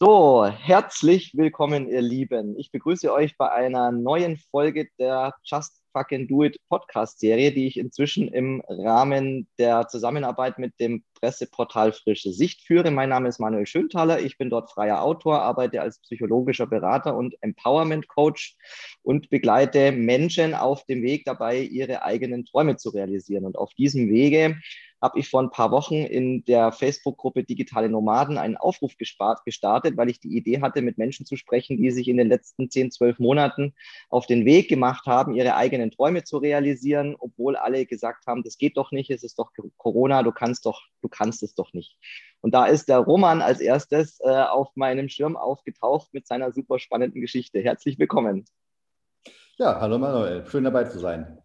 So, herzlich willkommen, ihr Lieben. Ich begrüße euch bei einer neuen Folge der Just Fucking Do It Podcast-Serie, die ich inzwischen im Rahmen der Zusammenarbeit mit dem Presseportal Frische Sicht führe. Mein Name ist Manuel Schönthaler. Ich bin dort freier Autor, arbeite als psychologischer Berater und Empowerment Coach und begleite Menschen auf dem Weg dabei, ihre eigenen Träume zu realisieren. Und auf diesem Wege habe ich vor ein paar Wochen in der Facebook-Gruppe Digitale Nomaden einen Aufruf gestartet, weil ich die Idee hatte, mit Menschen zu sprechen, die sich in den letzten 10, 12 Monaten auf den Weg gemacht haben, ihre eigenen Träume zu realisieren, obwohl alle gesagt haben, das geht doch nicht, es ist doch Corona, du kannst doch, du kannst es doch nicht. Und da ist der Roman als erstes äh, auf meinem Schirm aufgetaucht mit seiner super spannenden Geschichte. Herzlich willkommen. Ja, hallo Manuel, schön dabei zu sein.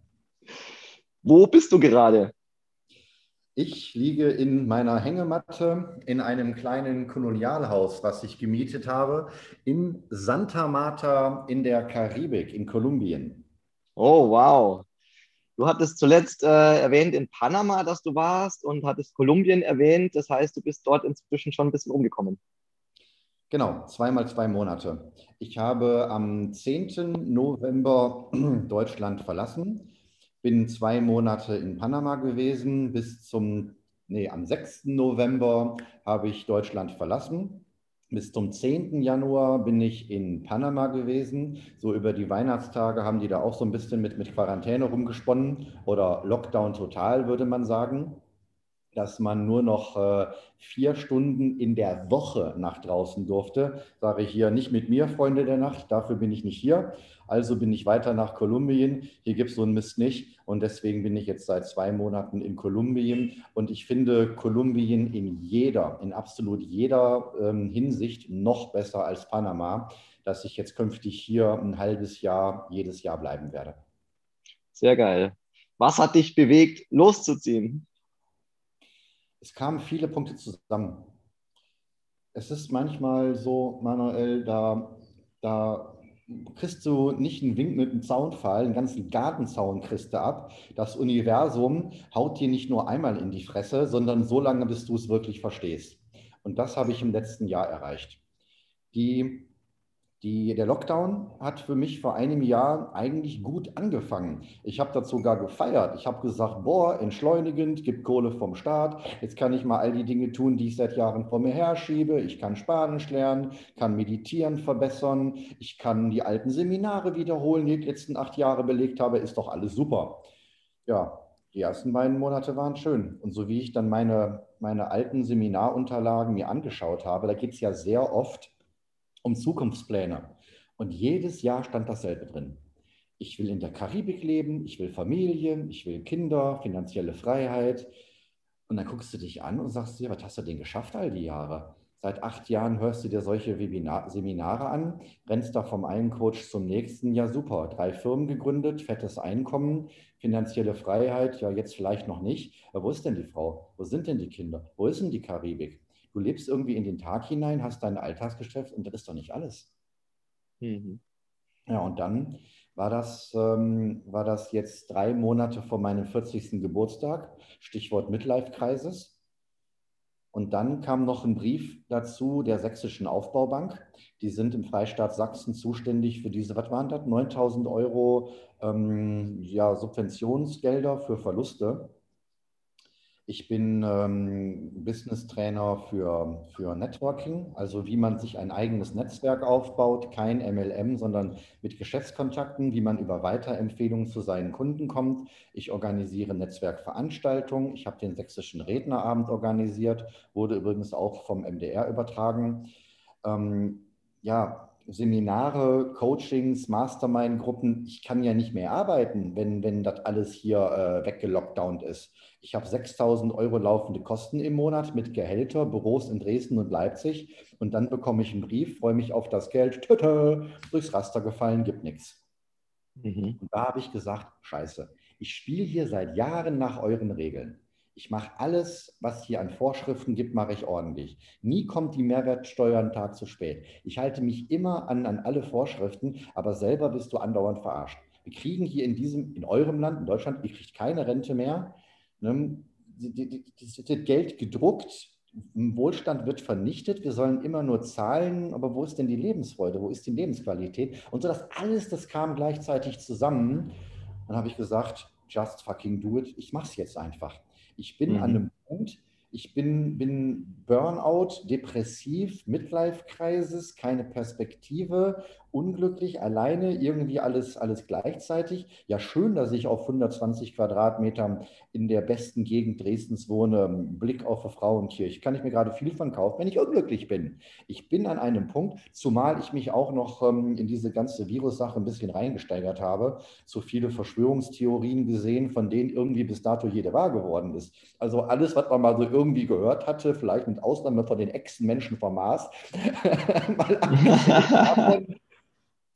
Wo bist du gerade? Ich liege in meiner Hängematte in einem kleinen Kolonialhaus, was ich gemietet habe, in Santa Marta in der Karibik, in Kolumbien. Oh, wow. Du hattest zuletzt äh, erwähnt in Panama, dass du warst und hattest Kolumbien erwähnt. Das heißt, du bist dort inzwischen schon ein bisschen umgekommen. Genau, zweimal zwei Monate. Ich habe am 10. November Deutschland verlassen bin zwei Monate in Panama gewesen. Bis zum, nee, am 6. November habe ich Deutschland verlassen. Bis zum 10. Januar bin ich in Panama gewesen. So über die Weihnachtstage haben die da auch so ein bisschen mit, mit Quarantäne rumgesponnen oder Lockdown total, würde man sagen dass man nur noch äh, vier Stunden in der Woche nach draußen durfte. Sage ich hier nicht mit mir, Freunde der Nacht, dafür bin ich nicht hier. Also bin ich weiter nach Kolumbien. Hier gibt es so einen Mist nicht. Und deswegen bin ich jetzt seit zwei Monaten in Kolumbien. Und ich finde Kolumbien in jeder, in absolut jeder ähm, Hinsicht noch besser als Panama, dass ich jetzt künftig hier ein halbes Jahr, jedes Jahr bleiben werde. Sehr geil. Was hat dich bewegt, loszuziehen? Es kamen viele Punkte zusammen. Es ist manchmal so, Manuel, da, da kriegst du nicht einen Wink mit einem Zaunfall, einen ganzen Gartenzaun kriegst du ab. Das Universum haut dir nicht nur einmal in die Fresse, sondern so lange, bis du es wirklich verstehst. Und das habe ich im letzten Jahr erreicht. Die die, der Lockdown hat für mich vor einem Jahr eigentlich gut angefangen. Ich habe dazu sogar gefeiert. Ich habe gesagt, boah, entschleunigend, gibt Kohle vom Staat. Jetzt kann ich mal all die Dinge tun, die ich seit Jahren vor mir herschiebe. Ich kann Spanisch lernen, kann Meditieren verbessern. Ich kann die alten Seminare wiederholen, die ich die letzten acht Jahre belegt habe. Ist doch alles super. Ja, die ersten beiden Monate waren schön. Und so wie ich dann meine, meine alten Seminarunterlagen mir angeschaut habe, da geht es ja sehr oft um Zukunftspläne. Und jedes Jahr stand dasselbe drin. Ich will in der Karibik leben, ich will Familie, ich will Kinder, finanzielle Freiheit. Und dann guckst du dich an und sagst dir, was hast du denn geschafft all die Jahre? Seit acht Jahren hörst du dir solche Webinar Seminare an, rennst da vom einen Coach zum nächsten. Ja, super. Drei Firmen gegründet, fettes Einkommen, finanzielle Freiheit. Ja, jetzt vielleicht noch nicht. Aber wo ist denn die Frau? Wo sind denn die Kinder? Wo ist denn die Karibik? Du lebst irgendwie in den Tag hinein, hast dein Alltagsgeschäft und das ist doch nicht alles. Mhm. Ja, und dann war das, ähm, war das jetzt drei Monate vor meinem 40. Geburtstag, Stichwort Midlife-Kreises. Und dann kam noch ein Brief dazu der Sächsischen Aufbaubank. Die sind im Freistaat Sachsen zuständig für diese, was waren das, 9000 Euro ähm, ja, Subventionsgelder für Verluste. Ich bin ähm, Business Trainer für, für Networking, also wie man sich ein eigenes Netzwerk aufbaut, kein MLM, sondern mit Geschäftskontakten, wie man über Weiterempfehlungen zu seinen Kunden kommt. Ich organisiere Netzwerkveranstaltungen. Ich habe den sächsischen Rednerabend organisiert, wurde übrigens auch vom MDR übertragen. Ähm, ja, Seminare, Coachings, Mastermind-Gruppen, ich kann ja nicht mehr arbeiten, wenn, wenn das alles hier äh, weggelockdownt ist. Ich habe 6000 Euro laufende Kosten im Monat mit Gehälter, Büros in Dresden und Leipzig und dann bekomme ich einen Brief, freue mich auf das Geld, tüte, durchs Raster gefallen, gibt nichts. Mhm. Und da habe ich gesagt, scheiße, ich spiele hier seit Jahren nach euren Regeln. Ich mache alles, was hier an Vorschriften gibt, mache ich ordentlich. Nie kommt die Mehrwertsteuer einen Tag zu spät. Ich halte mich immer an, an alle Vorschriften, aber selber bist du andauernd verarscht. Wir kriegen hier in diesem, in eurem Land, in Deutschland, ihr kriegt keine Rente mehr. Ne? Das Geld gedruckt, Wohlstand wird vernichtet, wir sollen immer nur zahlen, aber wo ist denn die Lebensfreude, wo ist die Lebensqualität? Und so das alles, das kam gleichzeitig zusammen. Dann habe ich gesagt, just fucking do it, ich mache es jetzt einfach. Ich bin mhm. an einem Punkt, ich bin, bin Burnout, depressiv, Midlife-Crisis, keine Perspektive unglücklich, alleine, irgendwie alles, alles gleichzeitig. Ja, schön, dass ich auf 120 Quadratmetern in der besten Gegend Dresdens wohne, Blick auf eine Frauenkirche. Kann ich mir gerade viel von kaufen, wenn ich unglücklich bin. Ich bin an einem Punkt, zumal ich mich auch noch ähm, in diese ganze Virus-Sache ein bisschen reingesteigert habe, so viele Verschwörungstheorien gesehen, von denen irgendwie bis dato jede wahr geworden ist. Also alles, was man mal so irgendwie gehört hatte, vielleicht mit Ausnahme von den Echsenmenschen vom Mars, mal davon,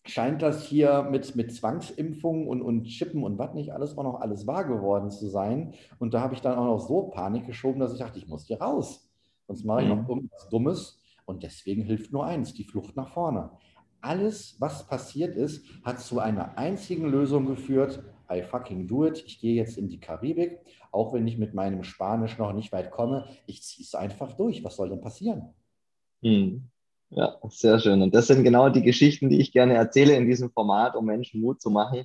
scheint das hier mit, mit Zwangsimpfungen und, und Chippen und was nicht alles auch noch alles wahr geworden zu sein. Und da habe ich dann auch noch so Panik geschoben, dass ich dachte, ich muss hier raus. Sonst mache ich mhm. noch irgendwas Dummes. Und deswegen hilft nur eins, die Flucht nach vorne. Alles, was passiert ist, hat zu einer einzigen Lösung geführt. I fucking do it. Ich gehe jetzt in die Karibik, auch wenn ich mit meinem Spanisch noch nicht weit komme. Ich ziehe es einfach durch. Was soll denn passieren? Mhm. Ja, sehr schön. Und das sind genau die Geschichten, die ich gerne erzähle in diesem Format, um Menschen Mut zu machen,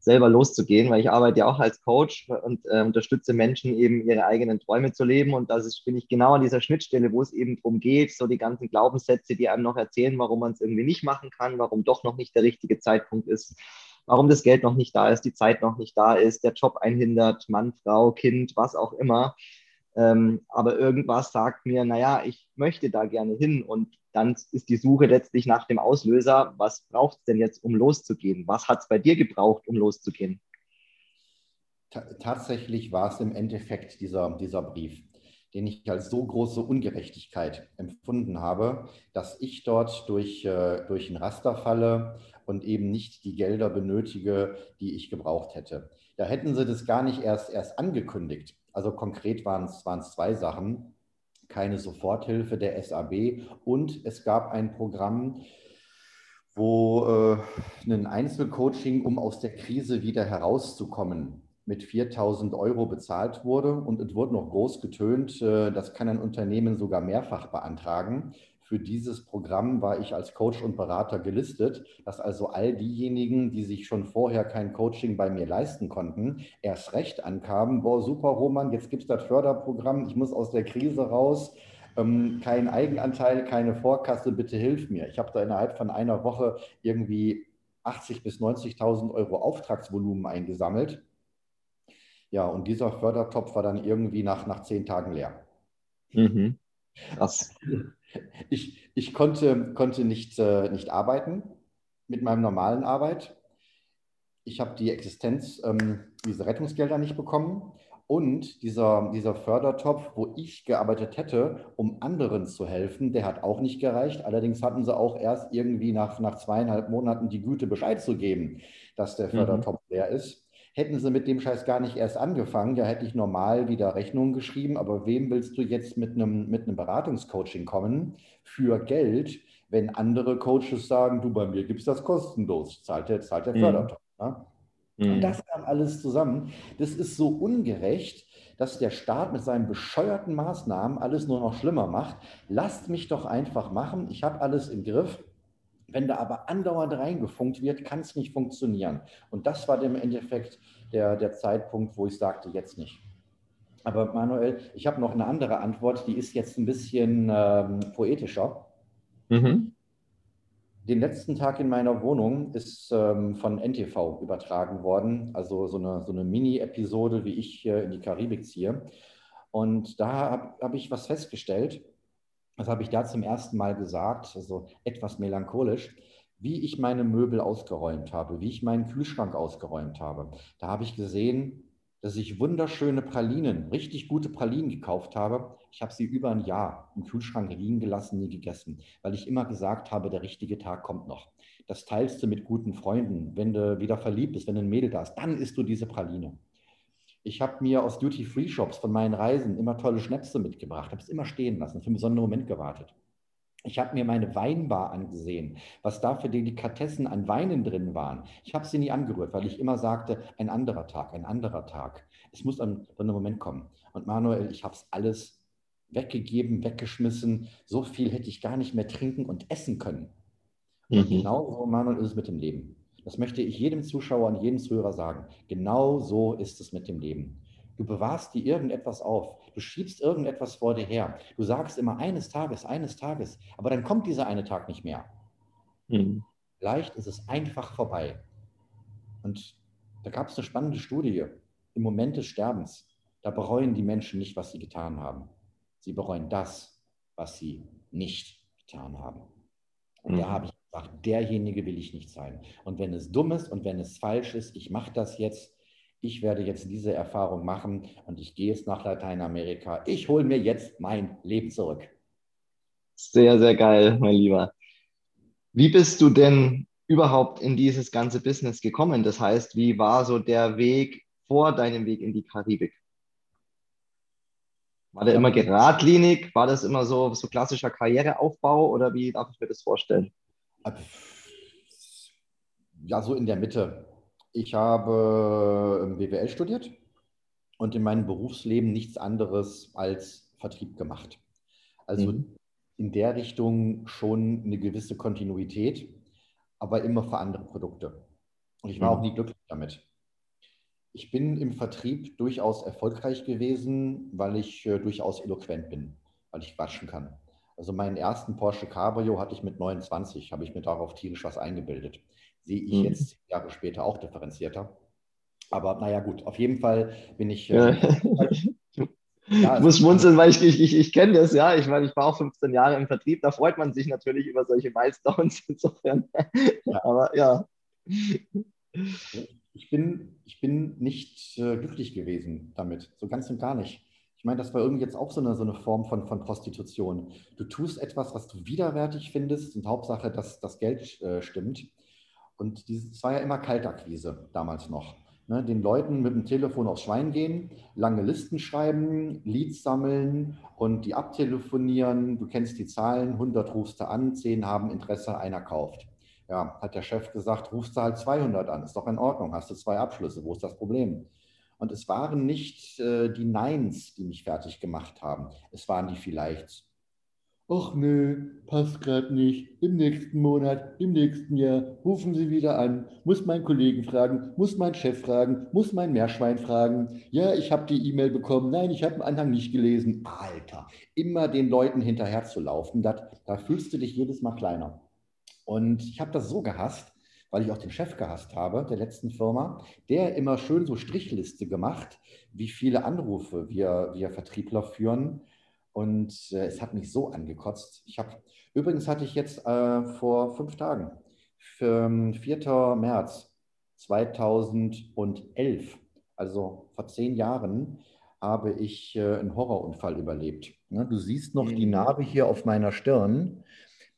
selber loszugehen, weil ich arbeite ja auch als Coach und äh, unterstütze Menschen eben ihre eigenen Träume zu leben. Und das ist, bin ich genau an dieser Schnittstelle, wo es eben darum geht, so die ganzen Glaubenssätze, die einem noch erzählen, warum man es irgendwie nicht machen kann, warum doch noch nicht der richtige Zeitpunkt ist, warum das Geld noch nicht da ist, die Zeit noch nicht da ist, der Job einhindert, Mann, Frau, Kind, was auch immer. Ähm, aber irgendwas sagt mir, naja, ich möchte da gerne hin und dann ist die Suche letztlich nach dem Auslöser, was braucht es denn jetzt, um loszugehen? Was hat es bei dir gebraucht, um loszugehen? tatsächlich war es im Endeffekt dieser, dieser Brief, den ich als so große Ungerechtigkeit empfunden habe, dass ich dort durch, äh, durch ein Raster falle und eben nicht die Gelder benötige, die ich gebraucht hätte. Da hätten sie das gar nicht erst, erst angekündigt. Also konkret waren es zwei Sachen keine Soforthilfe der SAB und es gab ein Programm, wo äh, ein Einzelcoaching, um aus der Krise wieder herauszukommen, mit 4000 Euro bezahlt wurde und es wurde noch groß getönt, äh, das kann ein Unternehmen sogar mehrfach beantragen. Für dieses Programm war ich als Coach und Berater gelistet, dass also all diejenigen, die sich schon vorher kein Coaching bei mir leisten konnten, erst recht ankamen, boah, super Roman, jetzt gibt es das Förderprogramm, ich muss aus der Krise raus, ähm, kein Eigenanteil, keine Vorkasse, bitte hilf mir. Ich habe da innerhalb von einer Woche irgendwie 80.000 bis 90.000 Euro Auftragsvolumen eingesammelt. Ja, und dieser Fördertopf war dann irgendwie nach, nach zehn Tagen leer. Mhm. Krass. Ich, ich konnte, konnte nicht, äh, nicht arbeiten mit meinem normalen Arbeit. Ich habe die Existenz, ähm, diese Rettungsgelder nicht bekommen. Und dieser, dieser Fördertopf, wo ich gearbeitet hätte, um anderen zu helfen, der hat auch nicht gereicht. Allerdings hatten sie auch erst irgendwie nach, nach zweieinhalb Monaten die Güte, Bescheid zu geben, dass der mhm. Fördertopf mhm. leer ist. Hätten sie mit dem Scheiß gar nicht erst angefangen, ja hätte ich normal wieder Rechnungen geschrieben, aber wem willst du jetzt mit einem, mit einem Beratungscoaching kommen für Geld, wenn andere Coaches sagen, du bei mir gibst das kostenlos, zahlt der, zahlt der mhm. Fördertopf. Ne? Mhm. Und das kam alles zusammen. Das ist so ungerecht, dass der Staat mit seinen bescheuerten Maßnahmen alles nur noch schlimmer macht. Lasst mich doch einfach machen. Ich habe alles im Griff. Wenn da aber andauernd reingefunkt wird, kann es nicht funktionieren. Und das war im Endeffekt der, der Zeitpunkt, wo ich sagte, jetzt nicht. Aber Manuel, ich habe noch eine andere Antwort, die ist jetzt ein bisschen ähm, poetischer. Mhm. Den letzten Tag in meiner Wohnung ist ähm, von NTV übertragen worden, also so eine, so eine Mini-Episode, wie ich äh, in die Karibik ziehe. Und da habe hab ich was festgestellt, das habe ich da zum ersten Mal gesagt, also etwas melancholisch, wie ich meine Möbel ausgeräumt habe, wie ich meinen Kühlschrank ausgeräumt habe. Da habe ich gesehen, dass ich wunderschöne Pralinen, richtig gute Pralinen gekauft habe. Ich habe sie über ein Jahr im Kühlschrank liegen gelassen, nie gegessen, weil ich immer gesagt habe, der richtige Tag kommt noch. Das teilst du mit guten Freunden. Wenn du wieder verliebt bist, wenn ein Mädel da hast, dann isst du diese Praline. Ich habe mir aus Duty-Free-Shops von meinen Reisen immer tolle Schnäpse mitgebracht, habe es immer stehen lassen, für einen besonderen Moment gewartet. Ich habe mir meine Weinbar angesehen, was da für Delikatessen an Weinen drin waren. Ich habe sie nie angerührt, weil ich immer sagte, ein anderer Tag, ein anderer Tag. Es muss an so einem Moment kommen. Und Manuel, ich habe es alles weggegeben, weggeschmissen. So viel hätte ich gar nicht mehr trinken und essen können. Mhm. Genau so, Manuel, ist es mit dem Leben. Das möchte ich jedem Zuschauer und jedem Zuhörer sagen. Genau so ist es mit dem Leben. Du bewahrst dir irgendetwas auf. Du schiebst irgendetwas vor dir her. Du sagst immer eines Tages, eines Tages. Aber dann kommt dieser eine Tag nicht mehr. Mhm. Vielleicht ist es einfach vorbei. Und da gab es eine spannende Studie. Im Moment des Sterbens, da bereuen die Menschen nicht, was sie getan haben. Sie bereuen das, was sie nicht getan haben. Und mhm. da habe ich gesagt, derjenige will ich nicht sein. Und wenn es dumm ist und wenn es falsch ist, ich mache das jetzt, ich werde jetzt diese Erfahrung machen und ich gehe jetzt nach Lateinamerika. Ich hole mir jetzt mein Leben zurück. Sehr, sehr geil, mein Lieber. Wie bist du denn überhaupt in dieses ganze Business gekommen? Das heißt, wie war so der Weg vor deinem Weg in die Karibik? War der immer geradlinig? War das immer so, so klassischer Karriereaufbau oder wie darf ich mir das vorstellen? Ja, so in der Mitte. Ich habe BWL studiert und in meinem Berufsleben nichts anderes als Vertrieb gemacht. Also mhm. in der Richtung schon eine gewisse Kontinuität, aber immer für andere Produkte. Und ich war mhm. auch nie glücklich damit. Ich bin im Vertrieb durchaus erfolgreich gewesen, weil ich äh, durchaus eloquent bin, weil ich quatschen kann. Also meinen ersten Porsche Cabrio hatte ich mit 29, habe ich mir darauf tierisch was eingebildet sehe ich mhm. jetzt Jahre später auch differenzierter. Aber naja, gut, auf jeden Fall bin ich. Äh, ja, ich muss schmunzeln, weil ich, ich, ich, ich kenne das, ja. Ich meine, ich war auch 15 Jahre im Vertrieb, da freut man sich natürlich über solche Milestones insofern. Ja. Aber ja. Ich bin, ich bin nicht äh, glücklich gewesen damit, so ganz und gar nicht. Ich meine, das war irgendwie jetzt auch so eine, so eine Form von, von Prostitution. Du tust etwas, was du widerwärtig findest und Hauptsache, dass das Geld äh, stimmt. Und es war ja immer Kaltakquise damals noch. Ne, den Leuten mit dem Telefon aufs Schwein gehen, lange Listen schreiben, Leads sammeln und die abtelefonieren. Du kennst die Zahlen, 100 rufst du an, 10 haben Interesse, einer kauft. Ja, hat der Chef gesagt, rufst du halt 200 an, ist doch in Ordnung, hast du zwei Abschlüsse, wo ist das Problem? Und es waren nicht äh, die Neins, die mich fertig gemacht haben, es waren die Vielleichts. Ach nö, passt gerade nicht. Im nächsten Monat, im nächsten Jahr rufen Sie wieder an. Muss mein Kollegen fragen, muss mein Chef fragen, muss mein Meerschwein fragen. Ja, ich habe die E-Mail bekommen. Nein, ich habe den Anhang nicht gelesen. Alter, immer den Leuten hinterher zu laufen, da fühlst du dich jedes Mal kleiner. Und ich habe das so gehasst, weil ich auch den Chef gehasst habe, der letzten Firma, der immer schön so Strichliste gemacht, wie viele Anrufe wir, wir Vertriebler führen und äh, es hat mich so angekotzt. Ich habe, übrigens hatte ich jetzt äh, vor fünf Tagen, für 4. Ähm, März 2011, also vor zehn Jahren, habe ich äh, einen Horrorunfall überlebt. Ne, du siehst noch mhm. die Narbe hier auf meiner Stirn.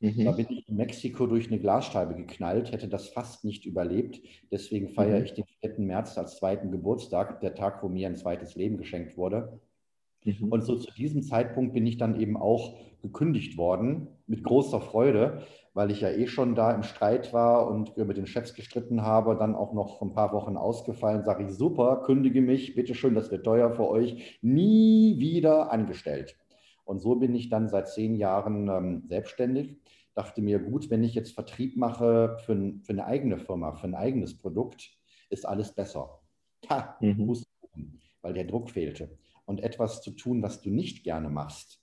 Mhm. Da bin ich in Mexiko durch eine Glasscheibe geknallt, hätte das fast nicht überlebt. Deswegen feiere mhm. ich den 4. März als zweiten Geburtstag, der Tag, wo mir ein zweites Leben geschenkt wurde. Mhm. Und so zu diesem Zeitpunkt bin ich dann eben auch gekündigt worden, mit großer Freude, weil ich ja eh schon da im Streit war und mit den Chefs gestritten habe, dann auch noch ein paar Wochen ausgefallen, sage ich, super, kündige mich, bitteschön, das wird teuer für euch, nie wieder angestellt. Und so bin ich dann seit zehn Jahren ähm, selbstständig. Dachte mir, gut, wenn ich jetzt Vertrieb mache für, für, eine eigene Firma, für ein eigenes Produkt, ist alles besser. Ha, mhm. weil der Druck fehlte und etwas zu tun, was du nicht gerne machst,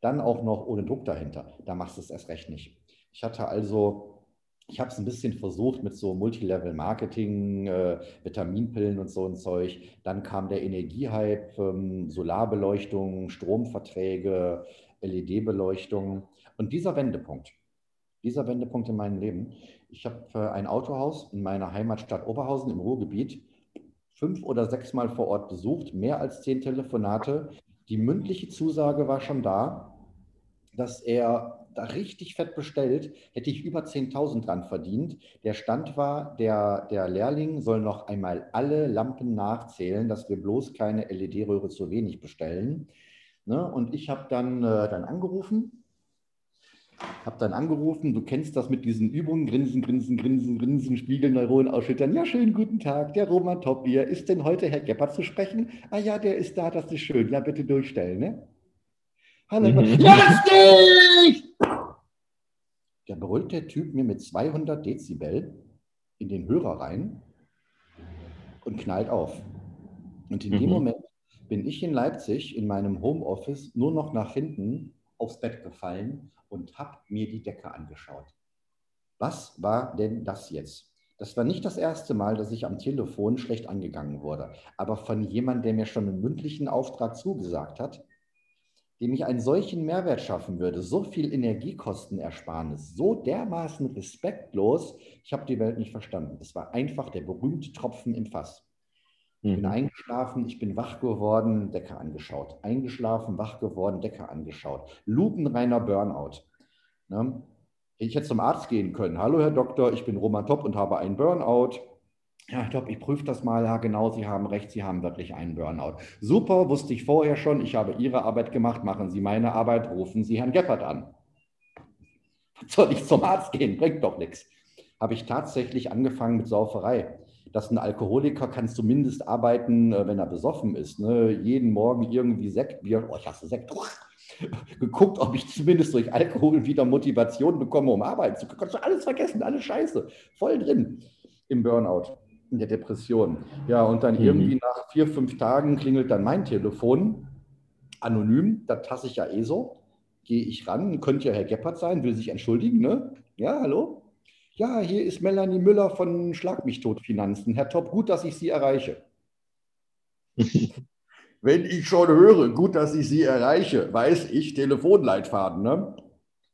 dann auch noch ohne Druck dahinter, da machst du es erst recht nicht. Ich hatte also, ich habe es ein bisschen versucht mit so Multilevel-Marketing, äh, Vitaminpillen und so ein Zeug. Dann kam der Energiehype, ähm, Solarbeleuchtung, Stromverträge, LED-Beleuchtung. Und dieser Wendepunkt, dieser Wendepunkt in meinem Leben, ich habe äh, ein Autohaus in meiner Heimatstadt Oberhausen im Ruhrgebiet fünf oder sechs Mal vor Ort besucht, mehr als zehn Telefonate. Die mündliche Zusage war schon da, dass er da richtig fett bestellt, hätte ich über 10.000 dran verdient. Der Stand war, der, der Lehrling soll noch einmal alle Lampen nachzählen, dass wir bloß keine LED-Röhre zu wenig bestellen. Ne? Und ich habe dann, äh, dann angerufen habe dann angerufen, du kennst das mit diesen Übungen, Grinsen, Grinsen, Grinsen, Grinsen, Spiegelneuronen ausschüttern. Ja, schönen guten Tag, der Roman Topbier. Ist denn heute Herr Gebhardt zu sprechen? Ah ja, der ist da, das ist schön. Ja, bitte durchstellen. Ne? Hallo. Mhm. Jetzt nicht! Da brüllt der Typ mir mit 200 Dezibel in den Hörer rein und knallt auf. Und in mhm. dem Moment bin ich in Leipzig in meinem Homeoffice nur noch nach hinten aufs Bett gefallen und habe mir die Decke angeschaut. Was war denn das jetzt? Das war nicht das erste Mal, dass ich am Telefon schlecht angegangen wurde, aber von jemandem, der mir schon einen mündlichen Auftrag zugesagt hat, dem ich einen solchen Mehrwert schaffen würde, so viel Energiekostenersparnis, so dermaßen respektlos, ich habe die Welt nicht verstanden. Es war einfach der berühmte Tropfen im Fass. Ich mhm. bin eingeschlafen, ich bin wach geworden, Decke angeschaut. Eingeschlafen, wach geworden, Decke angeschaut. Lupenreiner Burnout. Ne? Ich hätte zum Arzt gehen können. Hallo, Herr Doktor, ich bin Roman Topp und habe einen Burnout. Ja, Topp, ich prüfe das mal. Ja, genau, Sie haben recht, Sie haben wirklich einen Burnout. Super, wusste ich vorher schon. Ich habe Ihre Arbeit gemacht. Machen Sie meine Arbeit, rufen Sie Herrn Geppert an. Soll ich zum Arzt gehen? Bringt doch nichts. Habe ich tatsächlich angefangen mit Sauferei dass ein Alkoholiker kann zumindest arbeiten, äh, wenn er besoffen ist. Ne? Jeden Morgen irgendwie Sekt, Bier, oh, ich hasse Sekt. Geguckt, ob ich zumindest durch Alkohol wieder Motivation bekomme, um arbeiten zu können. Du alles vergessen, alles Scheiße. Voll drin im Burnout, in der Depression. Ja, und dann mhm. irgendwie nach vier, fünf Tagen klingelt dann mein Telefon, anonym, da tasse ich ja eh so. Gehe ich ran, könnte ja Herr Geppert sein, will sich entschuldigen, ne? Ja, hallo? Ja, hier ist Melanie Müller von Schlag mich tot Finanzen. Herr Topp, gut, dass ich Sie erreiche. Wenn ich schon höre, gut, dass ich Sie erreiche, weiß ich, Telefonleitfaden. Ne?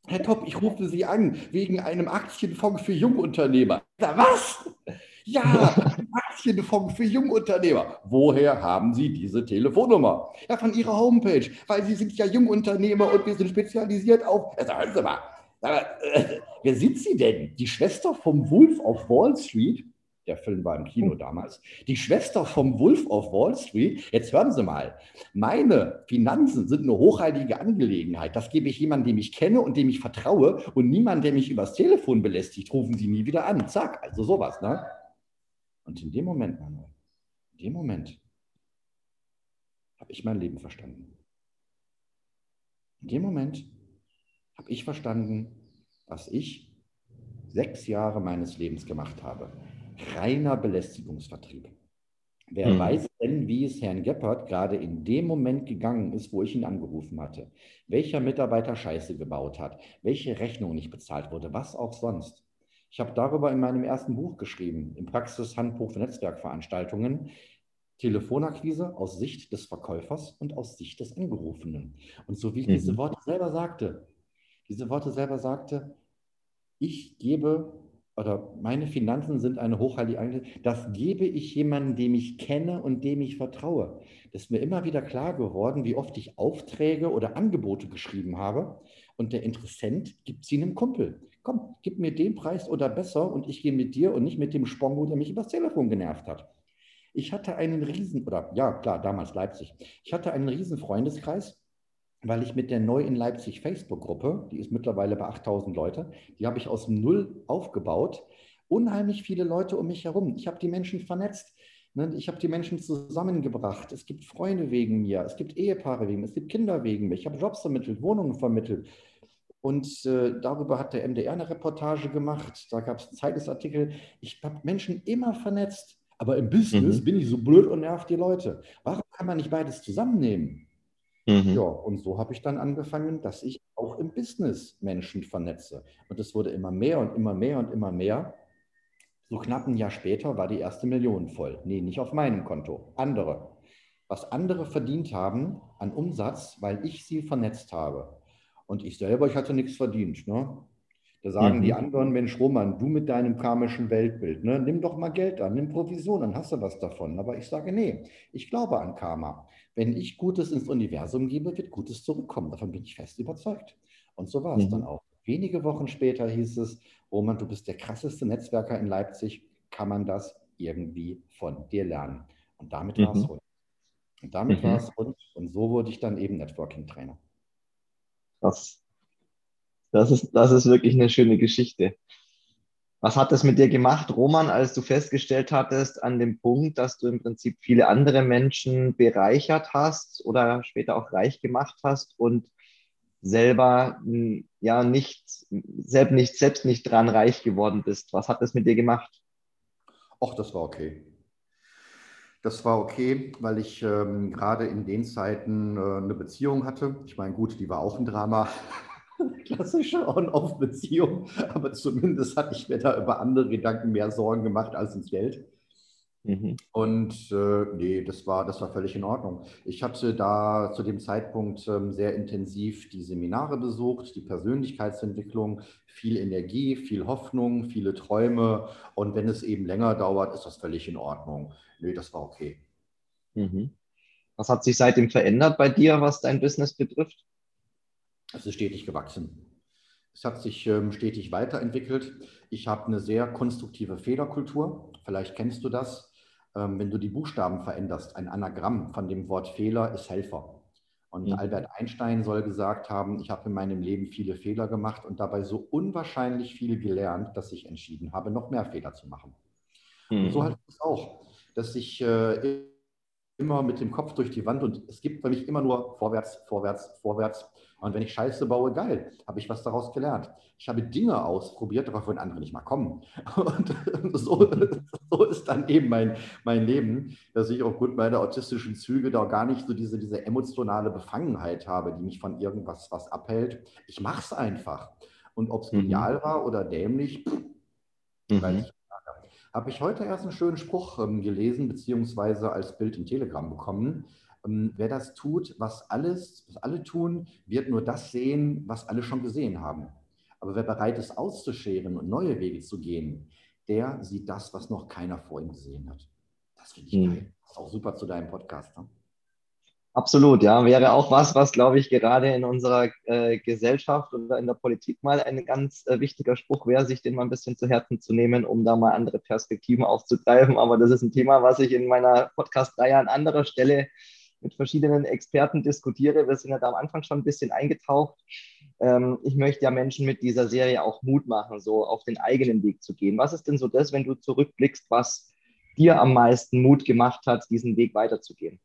Herr Topp, ich rufe Sie an wegen einem Aktienfonds für Jungunternehmer. Was? Ja, Aktienfonds für Jungunternehmer. Woher haben Sie diese Telefonnummer? Ja, von Ihrer Homepage, weil Sie sind ja Jungunternehmer und wir sind spezialisiert auf. Also hören Sie mal, aber, äh, wer sind Sie denn? Die Schwester vom Wolf of Wall Street? Der Film war im Kino damals. Die Schwester vom Wolf of Wall Street. Jetzt hören Sie mal. Meine Finanzen sind eine hochheilige Angelegenheit. Das gebe ich jemandem, dem ich kenne und dem ich vertraue und niemand, der mich übers Telefon belästigt, rufen Sie nie wieder an. Zack, also sowas, ne? Und in dem Moment, Manuel, in dem Moment habe ich mein Leben verstanden. In dem Moment habe ich verstanden, was ich sechs Jahre meines Lebens gemacht habe. Reiner Belästigungsvertrieb. Wer mhm. weiß denn, wie es Herrn Geppert gerade in dem Moment gegangen ist, wo ich ihn angerufen hatte? Welcher Mitarbeiter Scheiße gebaut hat? Welche Rechnung nicht bezahlt wurde? Was auch sonst? Ich habe darüber in meinem ersten Buch geschrieben, im Praxishandbuch für Netzwerkveranstaltungen, Telefonakquise aus Sicht des Verkäufers und aus Sicht des Angerufenen. Und so wie ich mhm. diese Worte selber sagte, diese Worte selber sagte, ich gebe oder meine Finanzen sind eine hochheilige Angelegenheit, das gebe ich jemandem, dem ich kenne und dem ich vertraue. Das ist mir immer wieder klar geworden, wie oft ich Aufträge oder Angebote geschrieben habe und der Interessent gibt sie einem Kumpel. Komm, gib mir den Preis oder besser und ich gehe mit dir und nicht mit dem Spongo, der mich übers Telefon genervt hat. Ich hatte einen riesen, oder ja, klar, damals Leipzig. Ich hatte einen riesen Freundeskreis weil ich mit der Neu in Leipzig Facebook-Gruppe, die ist mittlerweile bei 8000 Leute, die habe ich aus Null aufgebaut. Unheimlich viele Leute um mich herum. Ich habe die Menschen vernetzt. Ne? Ich habe die Menschen zusammengebracht. Es gibt Freunde wegen mir, es gibt Ehepaare wegen mir, es gibt Kinder wegen mir. Ich habe Jobs vermittelt, Wohnungen vermittelt. Und äh, darüber hat der MDR eine Reportage gemacht. Da gab es einen Zeitungsartikel. Ich habe Menschen immer vernetzt. Aber im Business mhm. bin ich so blöd und nerv die Leute. Warum kann man nicht beides zusammennehmen? Mhm. Ja, und so habe ich dann angefangen, dass ich auch im Business Menschen vernetze. Und es wurde immer mehr und immer mehr und immer mehr. So knapp ein Jahr später war die erste Million voll. Nee, nicht auf meinem Konto, andere. Was andere verdient haben an Umsatz, weil ich sie vernetzt habe. Und ich selber, ich hatte nichts verdient. Ne? Da sagen mhm. die anderen, Mensch, Roman, du mit deinem karmischen Weltbild, ne, nimm doch mal Geld an, nimm Provision, dann hast du was davon. Aber ich sage, nee, ich glaube an Karma. Wenn ich Gutes ins Universum gebe, wird Gutes zurückkommen. Davon bin ich fest überzeugt. Und so war es mhm. dann auch. Wenige Wochen später hieß es, Roman, du bist der krasseste Netzwerker in Leipzig. Kann man das irgendwie von dir lernen? Und damit mhm. war es rund. Und damit mhm. war es rund. Und so wurde ich dann eben Networking-Trainer. Krass. Das ist, das ist wirklich eine schöne Geschichte. Was hat das mit dir gemacht, Roman, als du festgestellt hattest an dem Punkt, dass du im Prinzip viele andere Menschen bereichert hast oder später auch reich gemacht hast und selber ja nicht, selbst nicht, selbst nicht dran reich geworden bist. Was hat das mit dir gemacht? Ach, das war okay. Das war okay, weil ich ähm, gerade in den Zeiten äh, eine Beziehung hatte. Ich meine, gut, die war auch ein Drama. Klassische On-Off-Beziehung. Aber zumindest hatte ich mir da über andere Gedanken mehr Sorgen gemacht als ins Geld. Mhm. Und äh, nee, das war, das war völlig in Ordnung. Ich hatte da zu dem Zeitpunkt ähm, sehr intensiv die Seminare besucht, die Persönlichkeitsentwicklung, viel Energie, viel Hoffnung, viele Träume. Und wenn es eben länger dauert, ist das völlig in Ordnung. Nee, das war okay. Mhm. Was hat sich seitdem verändert bei dir, was dein Business betrifft? Es ist stetig gewachsen. Es hat sich ähm, stetig weiterentwickelt. Ich habe eine sehr konstruktive Fehlerkultur. Vielleicht kennst du das. Ähm, wenn du die Buchstaben veränderst, ein Anagramm von dem Wort Fehler ist Helfer. Und mhm. Albert Einstein soll gesagt haben, ich habe in meinem Leben viele Fehler gemacht und dabei so unwahrscheinlich viel gelernt, dass ich entschieden habe, noch mehr Fehler zu machen. Mhm. Und so halt es auch, dass ich äh, immer mit dem Kopf durch die Wand und es gibt für mich immer nur vorwärts, vorwärts, vorwärts. Und wenn ich Scheiße baue, geil, habe ich was daraus gelernt. Ich habe Dinge ausprobiert, darauf würden andere nicht mal kommen. Und so, so, ist dann eben mein, mein Leben, dass ich aufgrund meiner autistischen Züge da gar nicht so diese, diese emotionale Befangenheit habe, die mich von irgendwas was abhält. Ich mache es einfach. Und ob es mhm. genial war oder dämlich, mhm. weiß ich habe ich heute erst einen schönen Spruch ähm, gelesen, beziehungsweise als Bild in Telegram bekommen. Ähm, wer das tut, was alles, was alle tun, wird nur das sehen, was alle schon gesehen haben. Aber wer bereit ist, auszuscheren und neue Wege zu gehen, der sieht das, was noch keiner vor ihm gesehen hat. Das finde ich hm. geil. Das ist auch super zu deinem Podcast. Ne? Absolut, ja. Wäre auch was, was, glaube ich, gerade in unserer äh, Gesellschaft oder in der Politik mal ein ganz äh, wichtiger Spruch wäre, sich den mal ein bisschen zu Herzen zu nehmen, um da mal andere Perspektiven aufzugreifen. Aber das ist ein Thema, was ich in meiner Podcast-Reihe an anderer Stelle mit verschiedenen Experten diskutiere. Wir sind ja da am Anfang schon ein bisschen eingetaucht. Ähm, ich möchte ja Menschen mit dieser Serie auch Mut machen, so auf den eigenen Weg zu gehen. Was ist denn so das, wenn du zurückblickst, was dir am meisten Mut gemacht hat, diesen Weg weiterzugehen?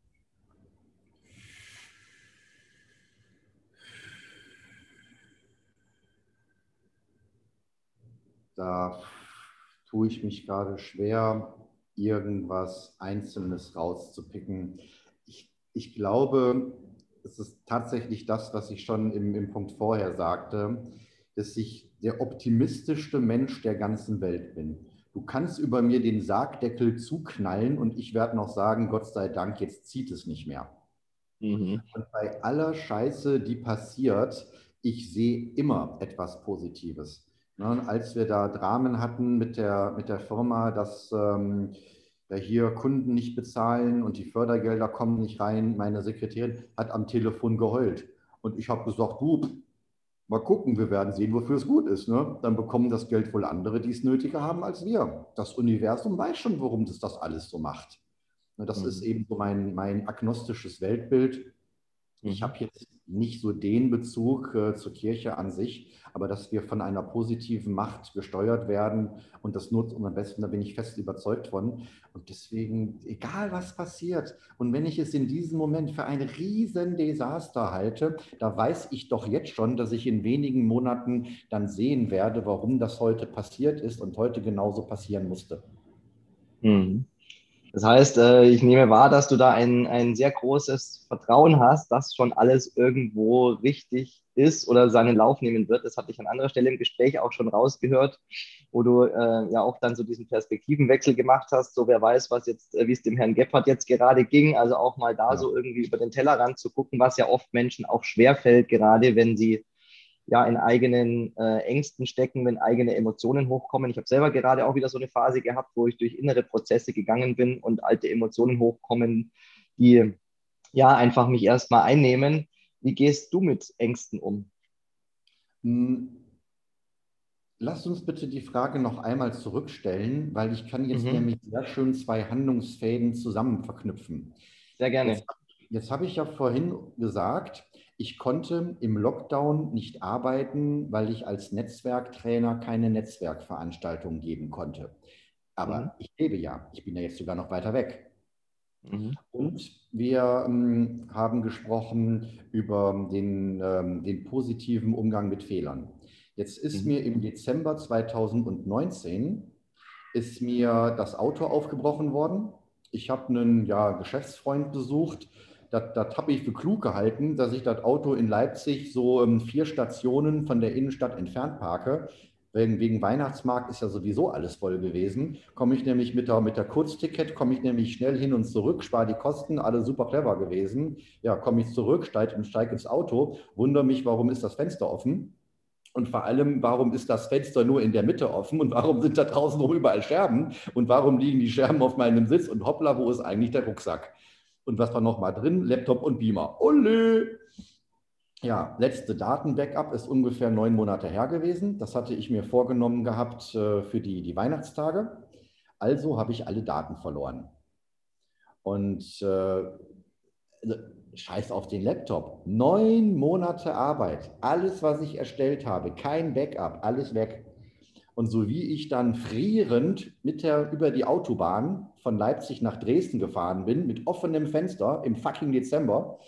Da tue ich mich gerade schwer, irgendwas Einzelnes rauszupicken ich glaube, es ist tatsächlich das, was ich schon im, im Punkt vorher sagte, dass ich der optimistischste Mensch der ganzen Welt bin. Du kannst über mir den Sargdeckel zuknallen und ich werde noch sagen, Gott sei Dank, jetzt zieht es nicht mehr. Mhm. Und bei aller Scheiße, die passiert, ich sehe immer etwas Positives. Ne, als wir da Dramen hatten mit der, mit der Firma, dass ähm, da hier Kunden nicht bezahlen und die Fördergelder kommen nicht rein. Meine Sekretärin hat am Telefon geheult. Und ich habe gesagt, du, mal gucken, wir werden sehen, wofür es gut ist. Ne? Dann bekommen das Geld wohl andere, die es nötiger haben als wir. Das Universum weiß schon, warum das das alles so macht. Das mhm. ist eben so mein, mein agnostisches Weltbild. Ich mhm. habe jetzt nicht so den Bezug äh, zur Kirche an sich, aber dass wir von einer positiven Macht gesteuert werden und das nutzt uns am besten, da bin ich fest überzeugt von. Und deswegen, egal was passiert, und wenn ich es in diesem Moment für ein Riesendesaster halte, da weiß ich doch jetzt schon, dass ich in wenigen Monaten dann sehen werde, warum das heute passiert ist und heute genauso passieren musste. Mhm. Das heißt, äh, ich nehme wahr, dass du da ein, ein sehr großes Vertrauen hast, dass schon alles irgendwo richtig ist oder seinen Lauf nehmen wird. Das hatte ich an anderer Stelle im Gespräch auch schon rausgehört, wo du äh, ja auch dann so diesen Perspektivenwechsel gemacht hast. So wer weiß, was jetzt, äh, wie es dem Herrn Gebhardt jetzt gerade ging. Also auch mal da ja. so irgendwie über den Tellerrand zu gucken, was ja oft Menschen auch schwerfällt, gerade wenn sie ja in eigenen äh, Ängsten stecken, wenn eigene Emotionen hochkommen. Ich habe selber gerade auch wieder so eine Phase gehabt, wo ich durch innere Prozesse gegangen bin und alte Emotionen hochkommen, die ja einfach mich erstmal einnehmen. Wie gehst du mit Ängsten um? Hm. Lass uns bitte die Frage noch einmal zurückstellen, weil ich kann jetzt mhm. nämlich sehr schön zwei Handlungsfäden zusammen verknüpfen. Sehr gerne. Jetzt, jetzt habe ich ja vorhin gesagt, ich konnte im Lockdown nicht arbeiten, weil ich als Netzwerktrainer keine Netzwerkveranstaltungen geben konnte. Aber mhm. ich lebe ja. Ich bin ja jetzt sogar noch weiter weg. Mhm. Und wir ähm, haben gesprochen über den, ähm, den positiven Umgang mit Fehlern. Jetzt ist mhm. mir im Dezember 2019 ist mir das Auto aufgebrochen worden. Ich habe einen ja, Geschäftsfreund besucht. Das, habe ich für klug gehalten, dass ich das Auto in Leipzig so ähm, vier Stationen von der Innenstadt entfernt parke. Wegen, wegen Weihnachtsmarkt ist ja sowieso alles voll gewesen. Komme ich nämlich mit der, mit der Kurzticket, komme ich nämlich schnell hin und zurück, spare die Kosten, alle super clever gewesen. Ja, komme ich zurück, steige steig ins Auto, wundere mich, warum ist das Fenster offen? Und vor allem, warum ist das Fenster nur in der Mitte offen und warum sind da draußen noch überall Scherben und warum liegen die Scherben auf meinem Sitz und hoppla, wo ist eigentlich der Rucksack? Und was war noch mal drin? Laptop und Beamer. Olle! Ja, letzte Datenbackup ist ungefähr neun Monate her gewesen. Das hatte ich mir vorgenommen gehabt äh, für die, die Weihnachtstage. Also habe ich alle Daten verloren. Und äh, also, scheiß auf den Laptop. Neun Monate Arbeit. Alles, was ich erstellt habe, kein Backup, alles weg. Und so wie ich dann frierend mit der, über die Autobahn von Leipzig nach Dresden gefahren bin, mit offenem Fenster im fucking Dezember,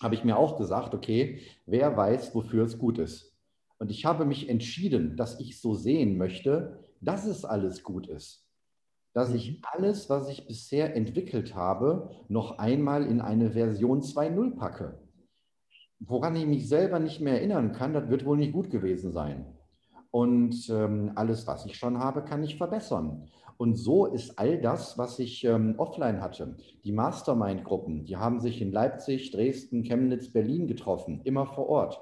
habe ich mir auch gesagt, okay, wer weiß, wofür es gut ist. Und ich habe mich entschieden, dass ich so sehen möchte, dass es alles gut ist. Dass ich mhm. alles, was ich bisher entwickelt habe, noch einmal in eine Version 2.0 packe. Woran ich mich selber nicht mehr erinnern kann, das wird wohl nicht gut gewesen sein. Und ähm, alles, was ich schon habe, kann ich verbessern. Und so ist all das, was ich ähm, offline hatte. Die Mastermind-Gruppen, die haben sich in Leipzig, Dresden, Chemnitz, Berlin getroffen, immer vor Ort.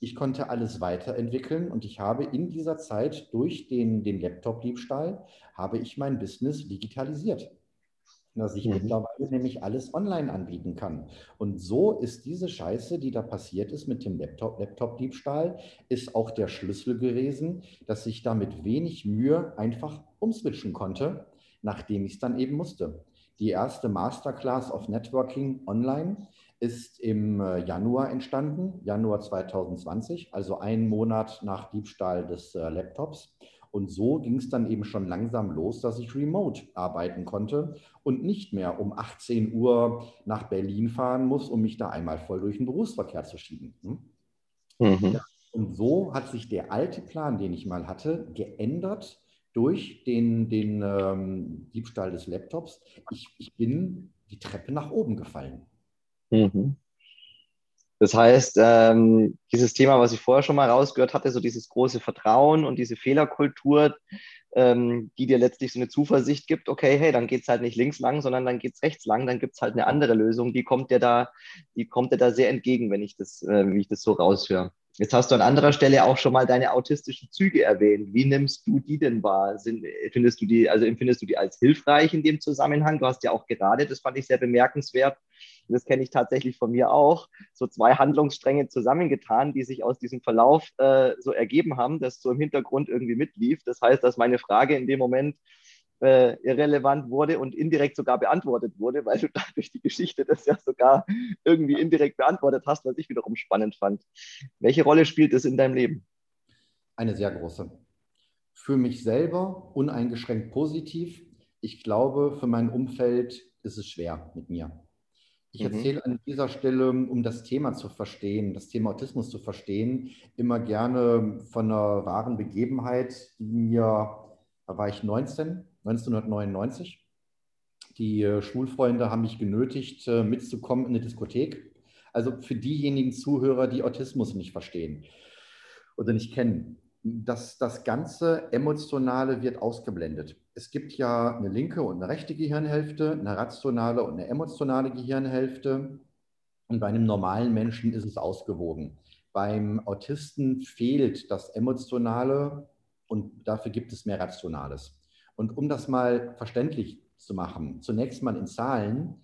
Ich konnte alles weiterentwickeln und ich habe in dieser Zeit durch den, den Laptop-Diebstahl, habe ich mein Business digitalisiert dass ich mhm. mittlerweile nämlich alles online anbieten kann. Und so ist diese Scheiße, die da passiert ist mit dem Laptop-Diebstahl, Laptop ist auch der Schlüssel gewesen, dass ich da mit wenig Mühe einfach umswitchen konnte, nachdem ich es dann eben musste. Die erste Masterclass of Networking online ist im äh, Januar entstanden, Januar 2020, also einen Monat nach Diebstahl des äh, Laptops. Und so ging es dann eben schon langsam los, dass ich remote arbeiten konnte und nicht mehr um 18 Uhr nach Berlin fahren muss, um mich da einmal voll durch den Berufsverkehr zu schieben. Hm? Mhm. Ja, und so hat sich der alte Plan, den ich mal hatte, geändert durch den, den ähm, Diebstahl des Laptops. Ich, ich bin die Treppe nach oben gefallen. Mhm. Das heißt, ähm, dieses Thema, was ich vorher schon mal rausgehört hatte, so dieses große Vertrauen und diese Fehlerkultur, ähm, die dir letztlich so eine Zuversicht gibt, okay, hey, dann geht es halt nicht links lang, sondern dann geht es rechts lang, dann gibt es halt eine andere Lösung, die kommt dir da, die kommt dir da sehr entgegen, wenn ich das, äh, wie ich das so raushöre. Jetzt hast du an anderer Stelle auch schon mal deine autistischen Züge erwähnt. Wie nimmst du die denn wahr? Sind, findest du die, also empfindest du die als hilfreich in dem Zusammenhang? Du hast ja auch gerade, das fand ich sehr bemerkenswert, das kenne ich tatsächlich von mir auch, so zwei Handlungsstränge zusammengetan, die sich aus diesem Verlauf äh, so ergeben haben, das so im Hintergrund irgendwie mitlief. Das heißt, dass meine Frage in dem Moment äh, irrelevant wurde und indirekt sogar beantwortet wurde, weil du durch die Geschichte das ja sogar irgendwie indirekt beantwortet hast, was ich wiederum spannend fand. Welche Rolle spielt es in deinem Leben? Eine sehr große. Für mich selber uneingeschränkt positiv. Ich glaube, für mein Umfeld ist es schwer mit mir. Ich mhm. erzähle an dieser Stelle, um das Thema zu verstehen, das Thema Autismus zu verstehen, immer gerne von einer wahren Begebenheit, die mir, da war ich 19, 1999. Die äh, Schulfreunde haben mich genötigt, äh, mitzukommen in eine Diskothek. Also für diejenigen Zuhörer, die Autismus nicht verstehen oder nicht kennen. Das, das ganze Emotionale wird ausgeblendet es gibt ja eine linke und eine rechte Gehirnhälfte, eine rationale und eine emotionale Gehirnhälfte. Und bei einem normalen Menschen ist es ausgewogen. Beim Autisten fehlt das Emotionale und dafür gibt es mehr Rationales. Und um das mal verständlich zu machen, zunächst mal in Zahlen.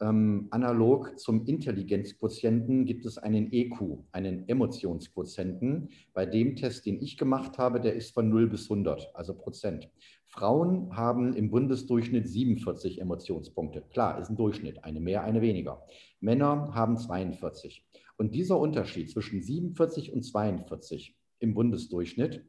Ähm, analog zum Intelligenzquotienten gibt es einen EQ, einen Emotionsquotienten. Bei dem Test, den ich gemacht habe, der ist von 0 bis 100, also Prozent. Frauen haben im Bundesdurchschnitt 47 Emotionspunkte. Klar, ist ein Durchschnitt, eine mehr, eine weniger. Männer haben 42. Und dieser Unterschied zwischen 47 und 42 im Bundesdurchschnitt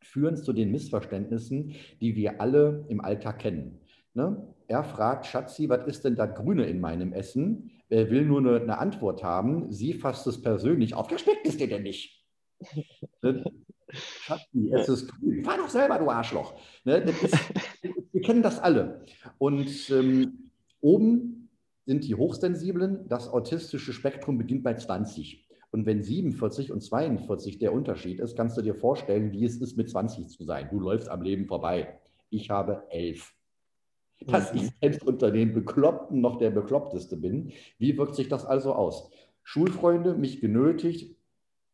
führen zu den Missverständnissen, die wir alle im Alltag kennen. Ne? Er fragt, Schatzi, was ist denn das Grüne in meinem Essen? Er will nur eine, eine Antwort haben. Sie fasst es persönlich auf. Ja, schmeckt es dir denn nicht? Ne? Schatzi, es ist grün. Fahr doch selber, du Arschloch. Ne? Ist, wir kennen das alle. Und ähm, oben sind die Hochsensiblen. Das autistische Spektrum beginnt bei 20. Und wenn 47 und 42 der Unterschied ist, kannst du dir vorstellen, wie es ist, mit 20 zu sein. Du läufst am Leben vorbei. Ich habe 11. Dass ich selbst unter den Bekloppten noch der Bekloppteste bin. Wie wirkt sich das also aus? Schulfreunde, mich genötigt,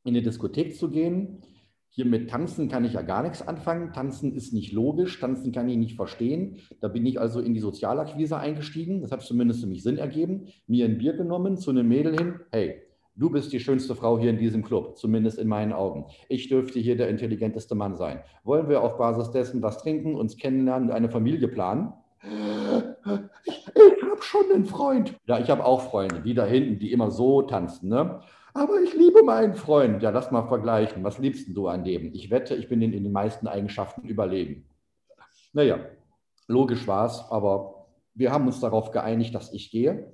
in eine Diskothek zu gehen. Hier mit Tanzen kann ich ja gar nichts anfangen. Tanzen ist nicht logisch, Tanzen kann ich nicht verstehen. Da bin ich also in die Sozialakquise eingestiegen. Das hat zumindest für mich Sinn ergeben. Mir ein Bier genommen, zu einem Mädel hin. Hey, du bist die schönste Frau hier in diesem Club, zumindest in meinen Augen. Ich dürfte hier der intelligenteste Mann sein. Wollen wir auf Basis dessen was trinken, uns kennenlernen, eine Familie planen? Ich habe schon einen Freund. Ja, ich habe auch Freunde, die da hinten, die immer so tanzen. Ne? Aber ich liebe meinen Freund. Ja, lass mal vergleichen. Was liebst du an dem? Ich wette, ich bin in, in den meisten Eigenschaften überlegen. Naja, logisch war es, aber wir haben uns darauf geeinigt, dass ich gehe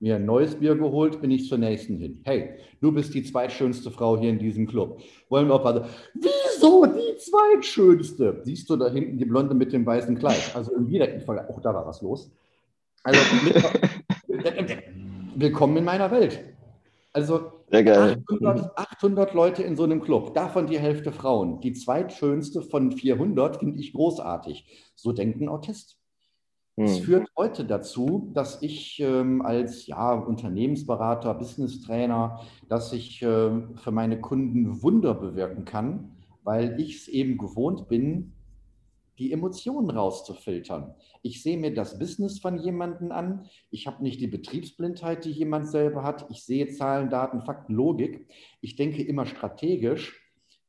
mir ein neues Bier geholt, bin ich zur nächsten hin. Hey, du bist die zweitschönste Frau hier in diesem Club. Wollen wir auch mal. Wieso die zweitschönste? Siehst du da hinten die Blonde mit dem weißen Kleid? Also im direkten Vergleich. Auch da war was los. Also, willkommen in meiner Welt. Also 800, 800, Leute in so einem Club, davon die Hälfte Frauen. Die zweitschönste von 400 finde ich großartig. So denkt ein Autist. Es hm. führt heute dazu, dass ich ähm, als ja, Unternehmensberater, Business Trainer, dass ich äh, für meine Kunden Wunder bewirken kann, weil ich es eben gewohnt bin, die Emotionen rauszufiltern. Ich sehe mir das Business von jemandem an. Ich habe nicht die Betriebsblindheit, die jemand selber hat. Ich sehe Zahlen, Daten, Fakten, Logik. Ich denke immer strategisch.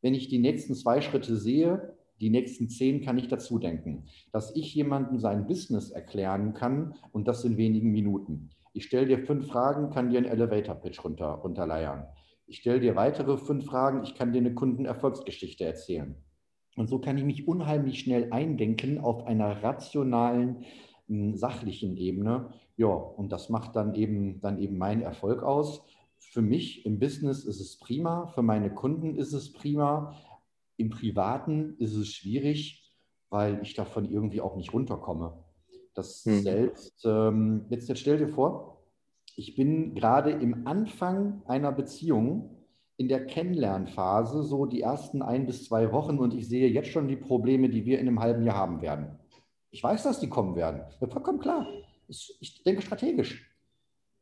Wenn ich die nächsten zwei Schritte sehe, die nächsten zehn kann ich dazu denken, dass ich jemandem sein Business erklären kann und das in wenigen Minuten. Ich stelle dir fünf Fragen, kann dir einen Elevator-Pitch runter, runterleiern. Ich stelle dir weitere fünf Fragen, ich kann dir eine Kundenerfolgsgeschichte erzählen. Und so kann ich mich unheimlich schnell eindenken auf einer rationalen, hm, sachlichen Ebene. Ja, und das macht dann eben, dann eben meinen Erfolg aus. Für mich im Business ist es prima, für meine Kunden ist es prima, im Privaten ist es schwierig, weil ich davon irgendwie auch nicht runterkomme. Das mhm. selbst, ähm, jetzt, jetzt stell dir vor, ich bin gerade im Anfang einer Beziehung, in der Kennenlernphase, so die ersten ein bis zwei Wochen und ich sehe jetzt schon die Probleme, die wir in einem halben Jahr haben werden. Ich weiß, dass die kommen werden. Vollkommen klar. Ich denke strategisch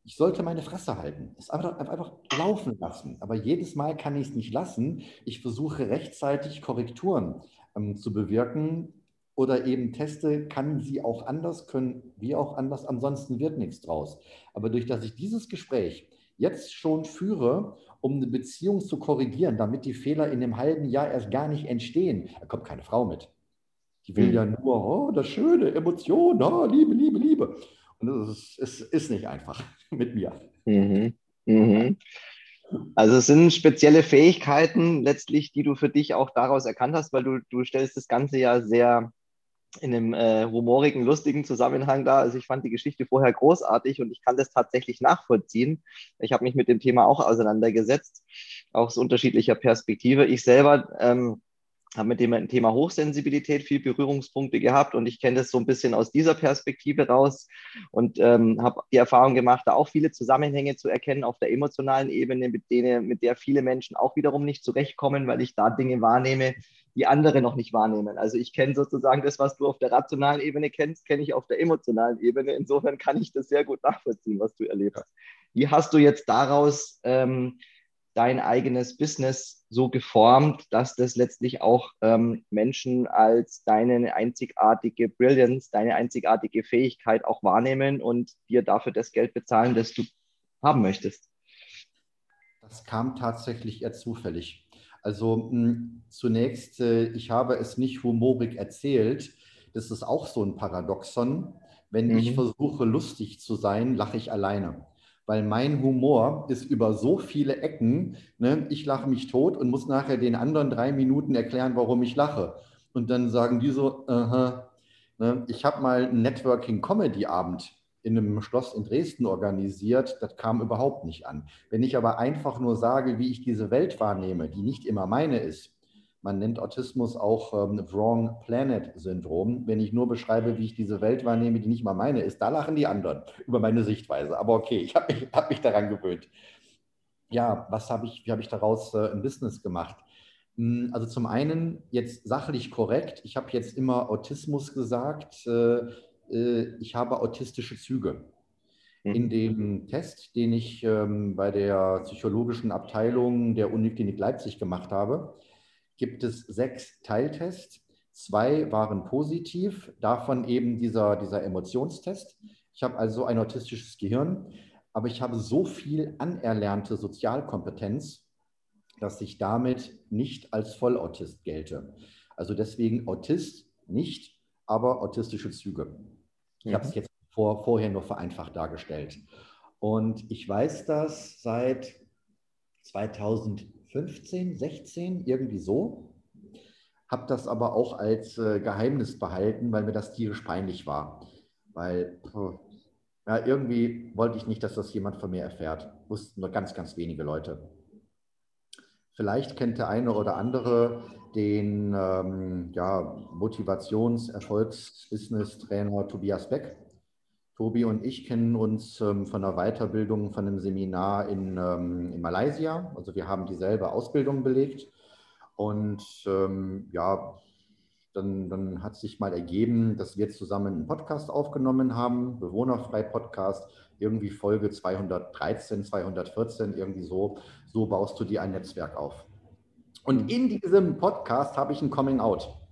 ich sollte meine Fresse halten. Es einfach, einfach laufen lassen. Aber jedes Mal kann ich es nicht lassen. Ich versuche rechtzeitig Korrekturen ähm, zu bewirken oder eben teste, kann sie auch anders, können wir auch anders, ansonsten wird nichts draus. Aber durch dass ich dieses Gespräch jetzt schon führe, um eine Beziehung zu korrigieren, damit die Fehler in einem halben Jahr erst gar nicht entstehen, da kommt keine Frau mit. Die will mhm. ja nur, oh, das Schöne, Emotion, oh, Liebe, Liebe, Liebe. Und es ist, ist, nicht einfach mit mir. Mhm. Mhm. Also es sind spezielle Fähigkeiten letztlich, die du für dich auch daraus erkannt hast, weil du, du stellst das Ganze ja sehr in einem äh, humorigen, lustigen Zusammenhang da. Also ich fand die Geschichte vorher großartig und ich kann das tatsächlich nachvollziehen. Ich habe mich mit dem Thema auch auseinandergesetzt, auch aus unterschiedlicher Perspektive. Ich selber ähm, habe mit dem Thema Hochsensibilität viel Berührungspunkte gehabt und ich kenne das so ein bisschen aus dieser Perspektive raus und ähm, habe die Erfahrung gemacht, da auch viele Zusammenhänge zu erkennen auf der emotionalen Ebene, mit denen, mit der viele Menschen auch wiederum nicht zurechtkommen, weil ich da Dinge wahrnehme, die andere noch nicht wahrnehmen. Also ich kenne sozusagen das, was du auf der rationalen Ebene kennst, kenne ich auf der emotionalen Ebene. Insofern kann ich das sehr gut nachvollziehen, was du erlebt hast. Wie hast du jetzt daraus ähm, dein eigenes Business so geformt, dass das letztlich auch ähm, Menschen als deine einzigartige Brilliance, deine einzigartige Fähigkeit auch wahrnehmen und dir dafür das Geld bezahlen, das du haben möchtest? Das kam tatsächlich eher zufällig. Also mh, hm, zunächst, äh, ich habe es nicht humorig erzählt. Das ist auch so ein Paradoxon. Wenn mhm. ich versuche, lustig zu sein, lache ich alleine weil mein Humor ist über so viele Ecken. Ne? Ich lache mich tot und muss nachher den anderen drei Minuten erklären, warum ich lache. Und dann sagen die so, aha, Ne? Ich habe mal einen Networking-Comedy-Abend in einem Schloss in Dresden organisiert. Das kam überhaupt nicht an. Wenn ich aber einfach nur sage, wie ich diese Welt wahrnehme, die nicht immer meine ist, man nennt Autismus auch ähm, Wrong Planet Syndrom. Wenn ich nur beschreibe, wie ich diese Welt wahrnehme, die nicht mal meine ist, da lachen die anderen über meine Sichtweise. Aber okay, ich habe mich, hab mich daran gewöhnt. Ja, was habe ich, wie habe ich daraus äh, ein Business gemacht? Hm, also zum einen jetzt sachlich korrekt. Ich habe jetzt immer Autismus gesagt. Äh, äh, ich habe autistische Züge. In mhm. dem Test, den ich ähm, bei der psychologischen Abteilung der Uniklinik Leipzig gemacht habe, gibt es sechs Teiltests. Zwei waren positiv, davon eben dieser, dieser Emotionstest. Ich habe also ein autistisches Gehirn, aber ich habe so viel anerlernte Sozialkompetenz, dass ich damit nicht als Vollautist gelte. Also deswegen Autist nicht, aber autistische Züge. Ich mhm. habe es jetzt vor, vorher nur vereinfacht dargestellt. Und ich weiß das seit 2000. 15, 16, irgendwie so. Habe das aber auch als äh, Geheimnis behalten, weil mir das tierisch peinlich war. Weil ja, irgendwie wollte ich nicht, dass das jemand von mir erfährt. Wussten nur ganz, ganz wenige Leute. Vielleicht kennt der eine oder andere den ähm, ja, Motivations-, Erfolgs-, Business-Trainer Tobias Beck. Tobi und ich kennen uns ähm, von einer Weiterbildung, von einem Seminar in, ähm, in Malaysia. Also wir haben dieselbe Ausbildung belegt. Und ähm, ja, dann, dann hat sich mal ergeben, dass wir zusammen einen Podcast aufgenommen haben, Bewohnerfrei-Podcast, irgendwie Folge 213, 214, irgendwie so. So baust du dir ein Netzwerk auf. Und in diesem Podcast habe ich ein Coming Out.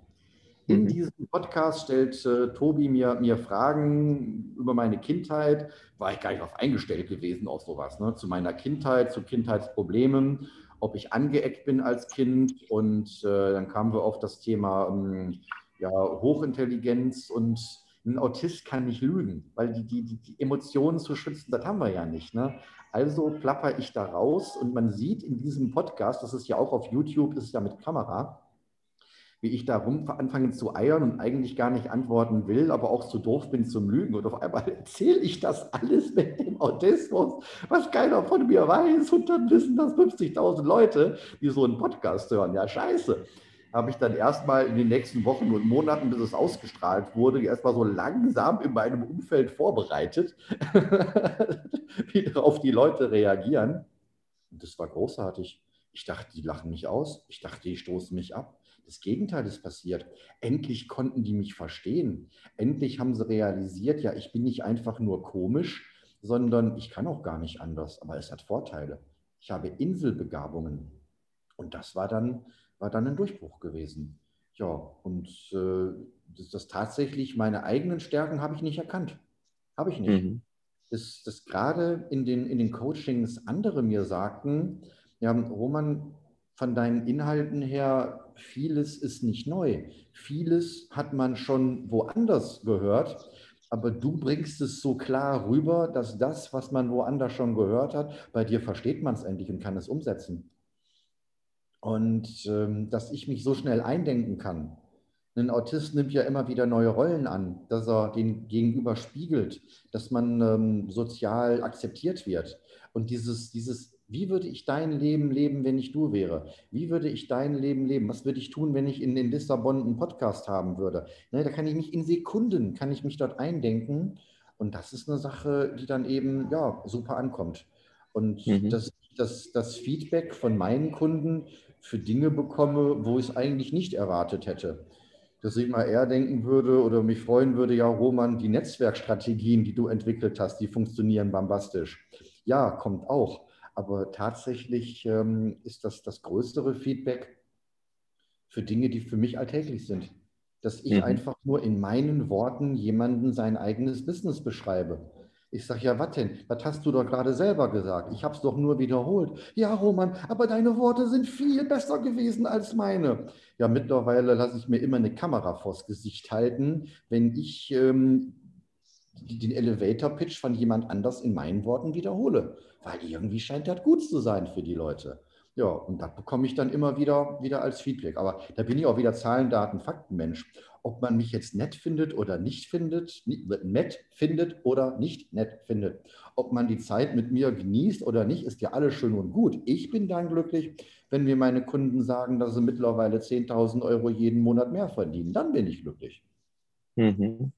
In mhm. diesem Podcast stellt äh, Tobi mir, mir Fragen über meine Kindheit. War ich gar nicht darauf eingestellt gewesen, auf sowas. Ne? Zu meiner Kindheit, zu Kindheitsproblemen, ob ich angeeckt bin als Kind. Und äh, dann kamen wir auf das Thema ähm, ja, Hochintelligenz und ein Autist kann nicht lügen, weil die, die, die Emotionen zu schützen, das haben wir ja nicht. Ne? Also plapper ich da raus und man sieht in diesem Podcast, das ist ja auch auf YouTube, das ist ja mit Kamera, wie ich da rum anfange zu eiern und eigentlich gar nicht antworten will, aber auch zu doof bin zum Lügen. Und auf einmal erzähle ich das alles mit dem Autismus, was keiner von mir weiß. Und dann wissen das 50.000 Leute, die so einen Podcast hören. Ja, scheiße. Habe ich dann erstmal in den nächsten Wochen und Monaten, bis es ausgestrahlt wurde, erstmal so langsam in meinem Umfeld vorbereitet, wie darauf die Leute reagieren. Und das war großartig. Ich dachte, die lachen mich aus. Ich dachte, die stoßen mich ab. Das Gegenteil ist passiert. Endlich konnten die mich verstehen. Endlich haben sie realisiert, ja, ich bin nicht einfach nur komisch, sondern ich kann auch gar nicht anders. Aber es hat Vorteile. Ich habe Inselbegabungen. Und das war dann, war dann ein Durchbruch gewesen. Ja, und äh, das, das, tatsächlich, meine eigenen Stärken habe ich nicht erkannt. Habe ich nicht. Mhm. Das, das gerade in den, in den Coachings andere mir sagten, ja, Roman, von deinen Inhalten her, vieles ist nicht neu. Vieles hat man schon woanders gehört, aber du bringst es so klar rüber, dass das, was man woanders schon gehört hat, bei dir versteht man es endlich und kann es umsetzen. Und ähm, dass ich mich so schnell eindenken kann. Ein Autist nimmt ja immer wieder neue Rollen an, dass er den Gegenüber spiegelt, dass man ähm, sozial akzeptiert wird. Und dieses, dieses wie würde ich dein Leben leben, wenn ich du wäre? Wie würde ich dein Leben leben? Was würde ich tun, wenn ich in, in Lissabon einen Podcast haben würde? Ne, da kann ich mich in Sekunden, kann ich mich dort eindenken. Und das ist eine Sache, die dann eben ja, super ankommt. Und mhm. das, das, das Feedback von meinen Kunden für Dinge bekomme, wo ich es eigentlich nicht erwartet hätte. Dass ich mal eher denken würde oder mich freuen würde, ja, Roman, die Netzwerkstrategien, die du entwickelt hast, die funktionieren bombastisch. Ja, kommt auch. Aber tatsächlich ähm, ist das das größere Feedback für Dinge, die für mich alltäglich sind. Dass ich mhm. einfach nur in meinen Worten jemanden sein eigenes Business beschreibe. Ich sage, ja, was denn? Das hast du doch gerade selber gesagt. Ich habe es doch nur wiederholt. Ja, Roman, aber deine Worte sind viel besser gewesen als meine. Ja, mittlerweile lasse ich mir immer eine Kamera vors Gesicht halten, wenn ich ähm, den Elevator-Pitch von jemand anders in meinen Worten wiederhole weil irgendwie scheint das gut zu sein für die Leute. Ja, und das bekomme ich dann immer wieder, wieder als Feedback. Aber da bin ich auch wieder Zahlen, Daten, Faktenmensch. Ob man mich jetzt nett findet oder nicht findet, nett findet oder nicht nett findet. Ob man die Zeit mit mir genießt oder nicht, ist ja alles schön und gut. Ich bin dann glücklich, wenn mir meine Kunden sagen, dass sie mittlerweile 10.000 Euro jeden Monat mehr verdienen. Dann bin ich glücklich. Mhm.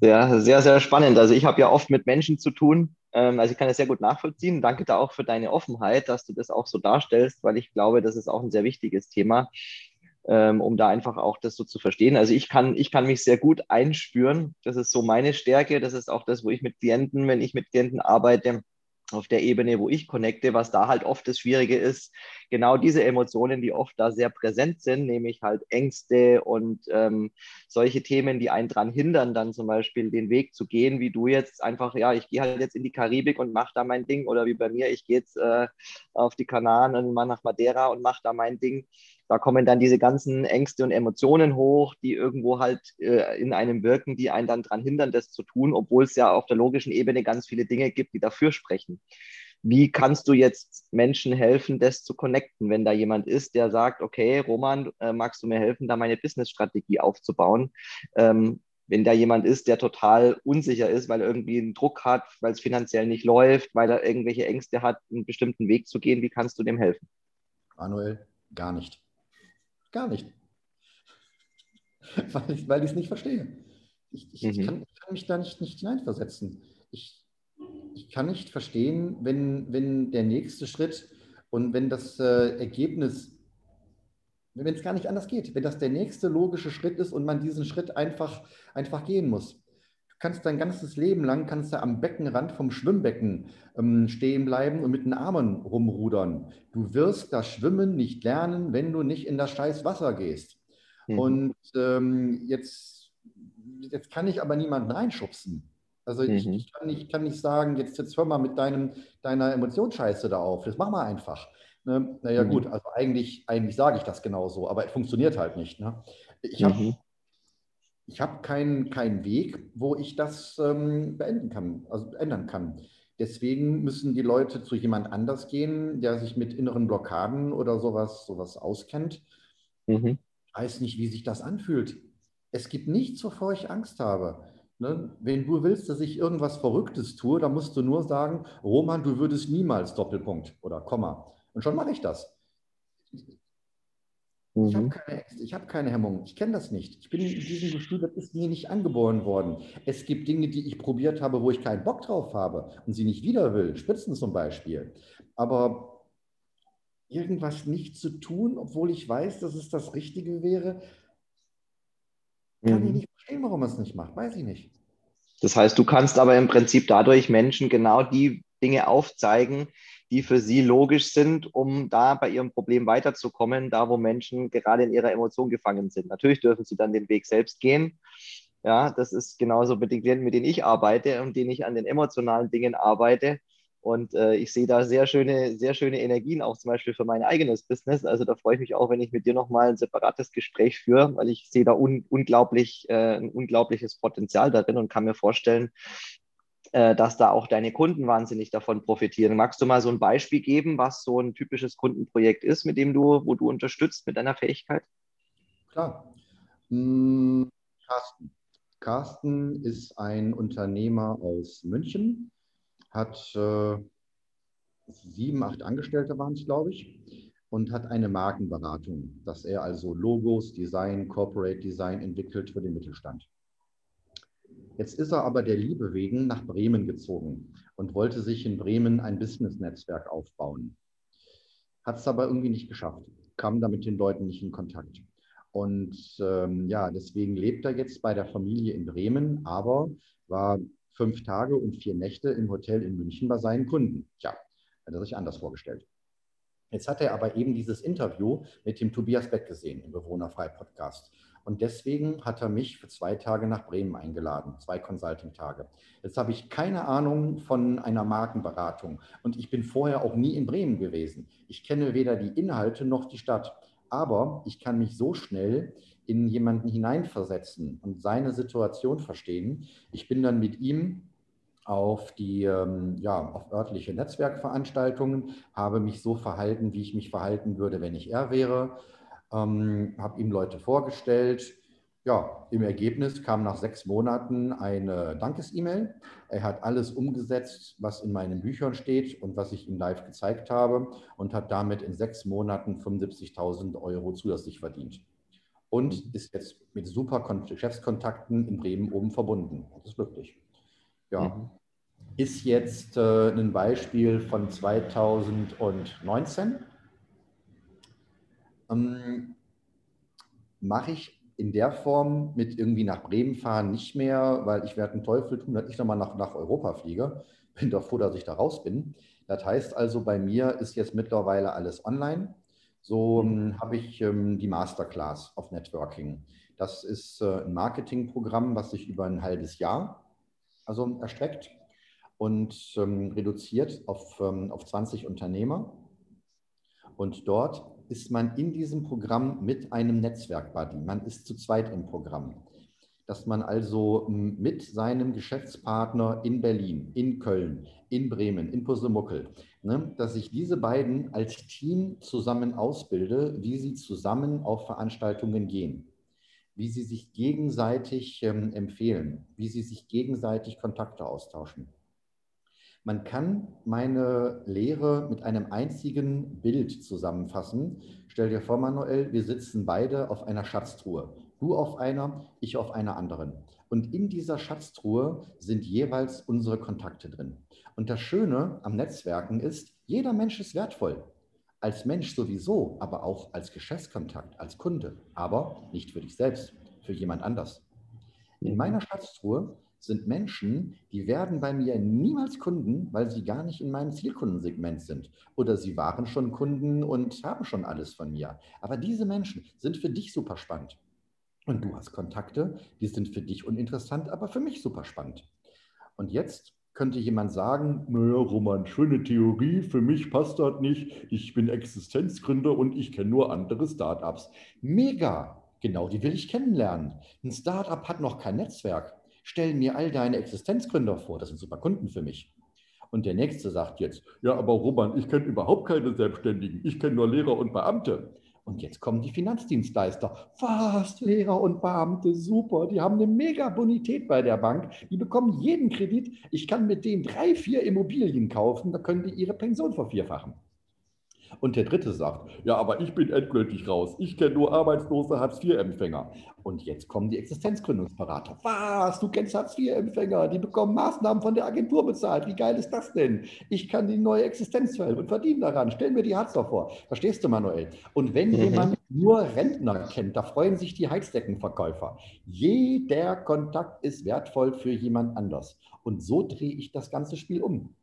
Sehr, sehr, sehr spannend. Also ich habe ja oft mit Menschen zu tun, ähm, also ich kann das sehr gut nachvollziehen. Danke da auch für deine Offenheit, dass du das auch so darstellst, weil ich glaube, das ist auch ein sehr wichtiges Thema, ähm, um da einfach auch das so zu verstehen. Also ich kann, ich kann mich sehr gut einspüren. Das ist so meine Stärke. Das ist auch das, wo ich mit Klienten, wenn ich mit Klienten arbeite, auf der Ebene, wo ich connecte, was da halt oft das Schwierige ist, genau diese Emotionen, die oft da sehr präsent sind, nämlich halt Ängste und ähm, solche Themen, die einen daran hindern, dann zum Beispiel den Weg zu gehen, wie du jetzt einfach, ja, ich gehe halt jetzt in die Karibik und mache da mein Ding oder wie bei mir, ich gehe jetzt äh, auf die Kanaren und mal nach Madeira und mache da mein Ding da kommen dann diese ganzen Ängste und Emotionen hoch, die irgendwo halt äh, in einem wirken, die einen dann daran hindern, das zu tun, obwohl es ja auf der logischen Ebene ganz viele Dinge gibt, die dafür sprechen. Wie kannst du jetzt Menschen helfen, das zu connecten, wenn da jemand ist, der sagt, okay, Roman, äh, magst du mir helfen, da meine Business-Strategie aufzubauen? Ähm, wenn da jemand ist, der total unsicher ist, weil er irgendwie einen Druck hat, weil es finanziell nicht läuft, weil er irgendwelche Ängste hat, einen bestimmten Weg zu gehen, wie kannst du dem helfen? Manuel, gar nicht. Gar nicht. weil ich es nicht verstehe. Ich, ich, mhm. kann, ich, kann, mich da nicht, nicht hineinversetzen. Ich, ich kann nicht verstehen, wenn, wenn der nächste Schritt und wenn das äh, Ergebnis, wenn es gar nicht anders geht, wenn das der nächste logische Schritt ist und man diesen Schritt einfach, einfach gehen muss kannst dein ganzes Leben lang kannst du am Beckenrand vom Schwimmbecken ähm, stehen bleiben und mit den Armen rumrudern. Du wirst das Schwimmen nicht lernen, wenn du nicht in das scheiß Wasser gehst. Mhm. Und ähm, jetzt, jetzt kann ich aber niemanden reinschubsen. Also mhm. ich, ich, kann nicht, kann nicht sagen, jetzt, jetzt hör mal mit deinem, deiner Emotionsscheiße da auf. Das machen wir einfach. Ne? Naja, mhm. gut, also eigentlich, eigentlich sage ich das genauso, aber es funktioniert halt nicht. Ne? Ich habe mhm ich habe keinen kein Weg, wo ich das ähm, beenden kann, also ändern kann. Deswegen müssen die Leute zu jemand anders gehen, der sich mit inneren Blockaden oder sowas, sowas auskennt. Mhm. Ich weiß nicht, wie sich das anfühlt. Es gibt nichts, wovor ich Angst habe. Ne? Wenn du willst, dass ich irgendwas Verrücktes tue, dann musst du nur sagen, Roman, du würdest niemals Doppelpunkt oder Komma. Und schon mache ich das. Mhm. Ich habe keine Ängste, ich habe keine Hemmung, ich kenne das nicht. Ich bin in diesem Gefühl, das ist mir nicht angeboren worden. Es gibt Dinge, die ich probiert habe, wo ich keinen Bock drauf habe und sie nicht wieder will, Spitzen zum Beispiel. Aber irgendwas nicht zu tun, obwohl ich weiß, dass es das Richtige wäre, kann mhm. ich nicht verstehen, warum man es nicht macht. Weiß ich nicht. Das heißt, du kannst aber im Prinzip dadurch Menschen genau die Dinge aufzeigen, die für sie logisch sind, um da bei ihrem Problem weiterzukommen, da wo Menschen gerade in ihrer Emotion gefangen sind. Natürlich dürfen sie dann den Weg selbst gehen. Ja, das ist genauso mit den Klienten, mit denen ich arbeite und denen ich an den emotionalen Dingen arbeite. Und äh, ich sehe da sehr schöne, sehr schöne Energien, auch zum Beispiel für mein eigenes Business. Also da freue ich mich auch, wenn ich mit dir nochmal ein separates Gespräch führe, weil ich sehe da un unglaublich, äh, ein unglaubliches Potenzial darin und kann mir vorstellen, dass da auch deine Kunden wahnsinnig davon profitieren. Magst du mal so ein Beispiel geben, was so ein typisches Kundenprojekt ist, mit dem du, wo du unterstützt mit deiner Fähigkeit? Klar. Hm, Carsten. Carsten ist ein Unternehmer aus München, hat äh, sieben, acht Angestellte waren es, glaube ich, und hat eine Markenberatung, dass er also Logos, Design, Corporate Design entwickelt für den Mittelstand. Jetzt ist er aber der Liebe wegen nach Bremen gezogen und wollte sich in Bremen ein Business-Netzwerk aufbauen. Hat es aber irgendwie nicht geschafft, kam da mit den Leuten nicht in Kontakt. Und ähm, ja, deswegen lebt er jetzt bei der Familie in Bremen, aber war fünf Tage und vier Nächte im Hotel in München bei seinen Kunden. Tja, hat er sich anders vorgestellt. Jetzt hat er aber eben dieses Interview mit dem Tobias Beck gesehen im Bewohnerfrei-Podcast und deswegen hat er mich für zwei Tage nach Bremen eingeladen, zwei Consulting-Tage. Jetzt habe ich keine Ahnung von einer Markenberatung und ich bin vorher auch nie in Bremen gewesen. Ich kenne weder die Inhalte noch die Stadt, aber ich kann mich so schnell in jemanden hineinversetzen und seine Situation verstehen. Ich bin dann mit ihm auf die ähm, ja, auf örtliche Netzwerkveranstaltungen, habe mich so verhalten, wie ich mich verhalten würde, wenn ich er wäre, ähm, habe ihm Leute vorgestellt. Ja, im Ergebnis kam nach sechs Monaten eine Dankes-E-Mail. Er hat alles umgesetzt, was in meinen Büchern steht und was ich ihm live gezeigt habe und hat damit in sechs Monaten 75.000 Euro zusätzlich verdient. Und mhm. ist jetzt mit super Geschäftskontakten in Bremen oben verbunden. Das ist glücklich. Ja. Mhm. Ist jetzt äh, ein Beispiel von 2019. Ähm, Mache ich in der Form mit irgendwie nach Bremen fahren nicht mehr, weil ich werde einen Teufel tun, dass ich nochmal nach, nach Europa fliege. Bin doch froh, dass ich da raus bin. Das heißt also, bei mir ist jetzt mittlerweile alles online. So ähm, habe ich ähm, die Masterclass of Networking. Das ist äh, ein Marketingprogramm, was sich über ein halbes Jahr also erstreckt und ähm, reduziert auf, ähm, auf 20 Unternehmer. Und dort ist man in diesem Programm mit einem Netzwerk-Buddy. Man ist zu zweit im Programm. Dass man also mit seinem Geschäftspartner in Berlin, in Köln, in Bremen, in Pusemuckel, ne, dass ich diese beiden als Team zusammen ausbilde, wie sie zusammen auf Veranstaltungen gehen wie sie sich gegenseitig ähm, empfehlen, wie sie sich gegenseitig Kontakte austauschen. Man kann meine Lehre mit einem einzigen Bild zusammenfassen. Stell dir vor, Manuel, wir sitzen beide auf einer Schatztruhe. Du auf einer, ich auf einer anderen. Und in dieser Schatztruhe sind jeweils unsere Kontakte drin. Und das Schöne am Netzwerken ist, jeder Mensch ist wertvoll. Als Mensch sowieso, aber auch als Geschäftskontakt, als Kunde. Aber nicht für dich selbst, für jemand anders. In meiner Schatztruhe sind Menschen, die werden bei mir niemals Kunden, weil sie gar nicht in meinem Zielkundensegment sind. Oder sie waren schon Kunden und haben schon alles von mir. Aber diese Menschen sind für dich super spannend. Und du hast Kontakte, die sind für dich uninteressant, aber für mich super spannend. Und jetzt könnte jemand sagen, naja, Roman, schöne Theorie, für mich passt das nicht, ich bin Existenzgründer und ich kenne nur andere Startups. Mega, genau die will ich kennenlernen. Ein Startup hat noch kein Netzwerk stell mir all deine Existenzgründer vor, das sind super Kunden für mich. Und der Nächste sagt jetzt, ja, aber Roman, ich kenne überhaupt keine Selbstständigen, ich kenne nur Lehrer und Beamte. Und jetzt kommen die Finanzdienstleister. Was, Lehrer und Beamte, super, die haben eine mega Bonität bei der Bank, die bekommen jeden Kredit. Ich kann mit denen drei, vier Immobilien kaufen, da können die ihre Pension vervierfachen. Und der dritte sagt, ja, aber ich bin endgültig raus. Ich kenne nur arbeitslose Hartz-IV-Empfänger. Und jetzt kommen die Existenzgründungsberater. Was? Du kennst Hartz-IV-Empfänger? Die bekommen Maßnahmen von der Agentur bezahlt. Wie geil ist das denn? Ich kann die neue Existenz verhelfen und verdiene daran. Stell mir die Hartz vor. Verstehst du, Manuel? Und wenn mhm. jemand nur Rentner kennt, da freuen sich die Heizdeckenverkäufer. Jeder Kontakt ist wertvoll für jemand anders. Und so drehe ich das ganze Spiel um.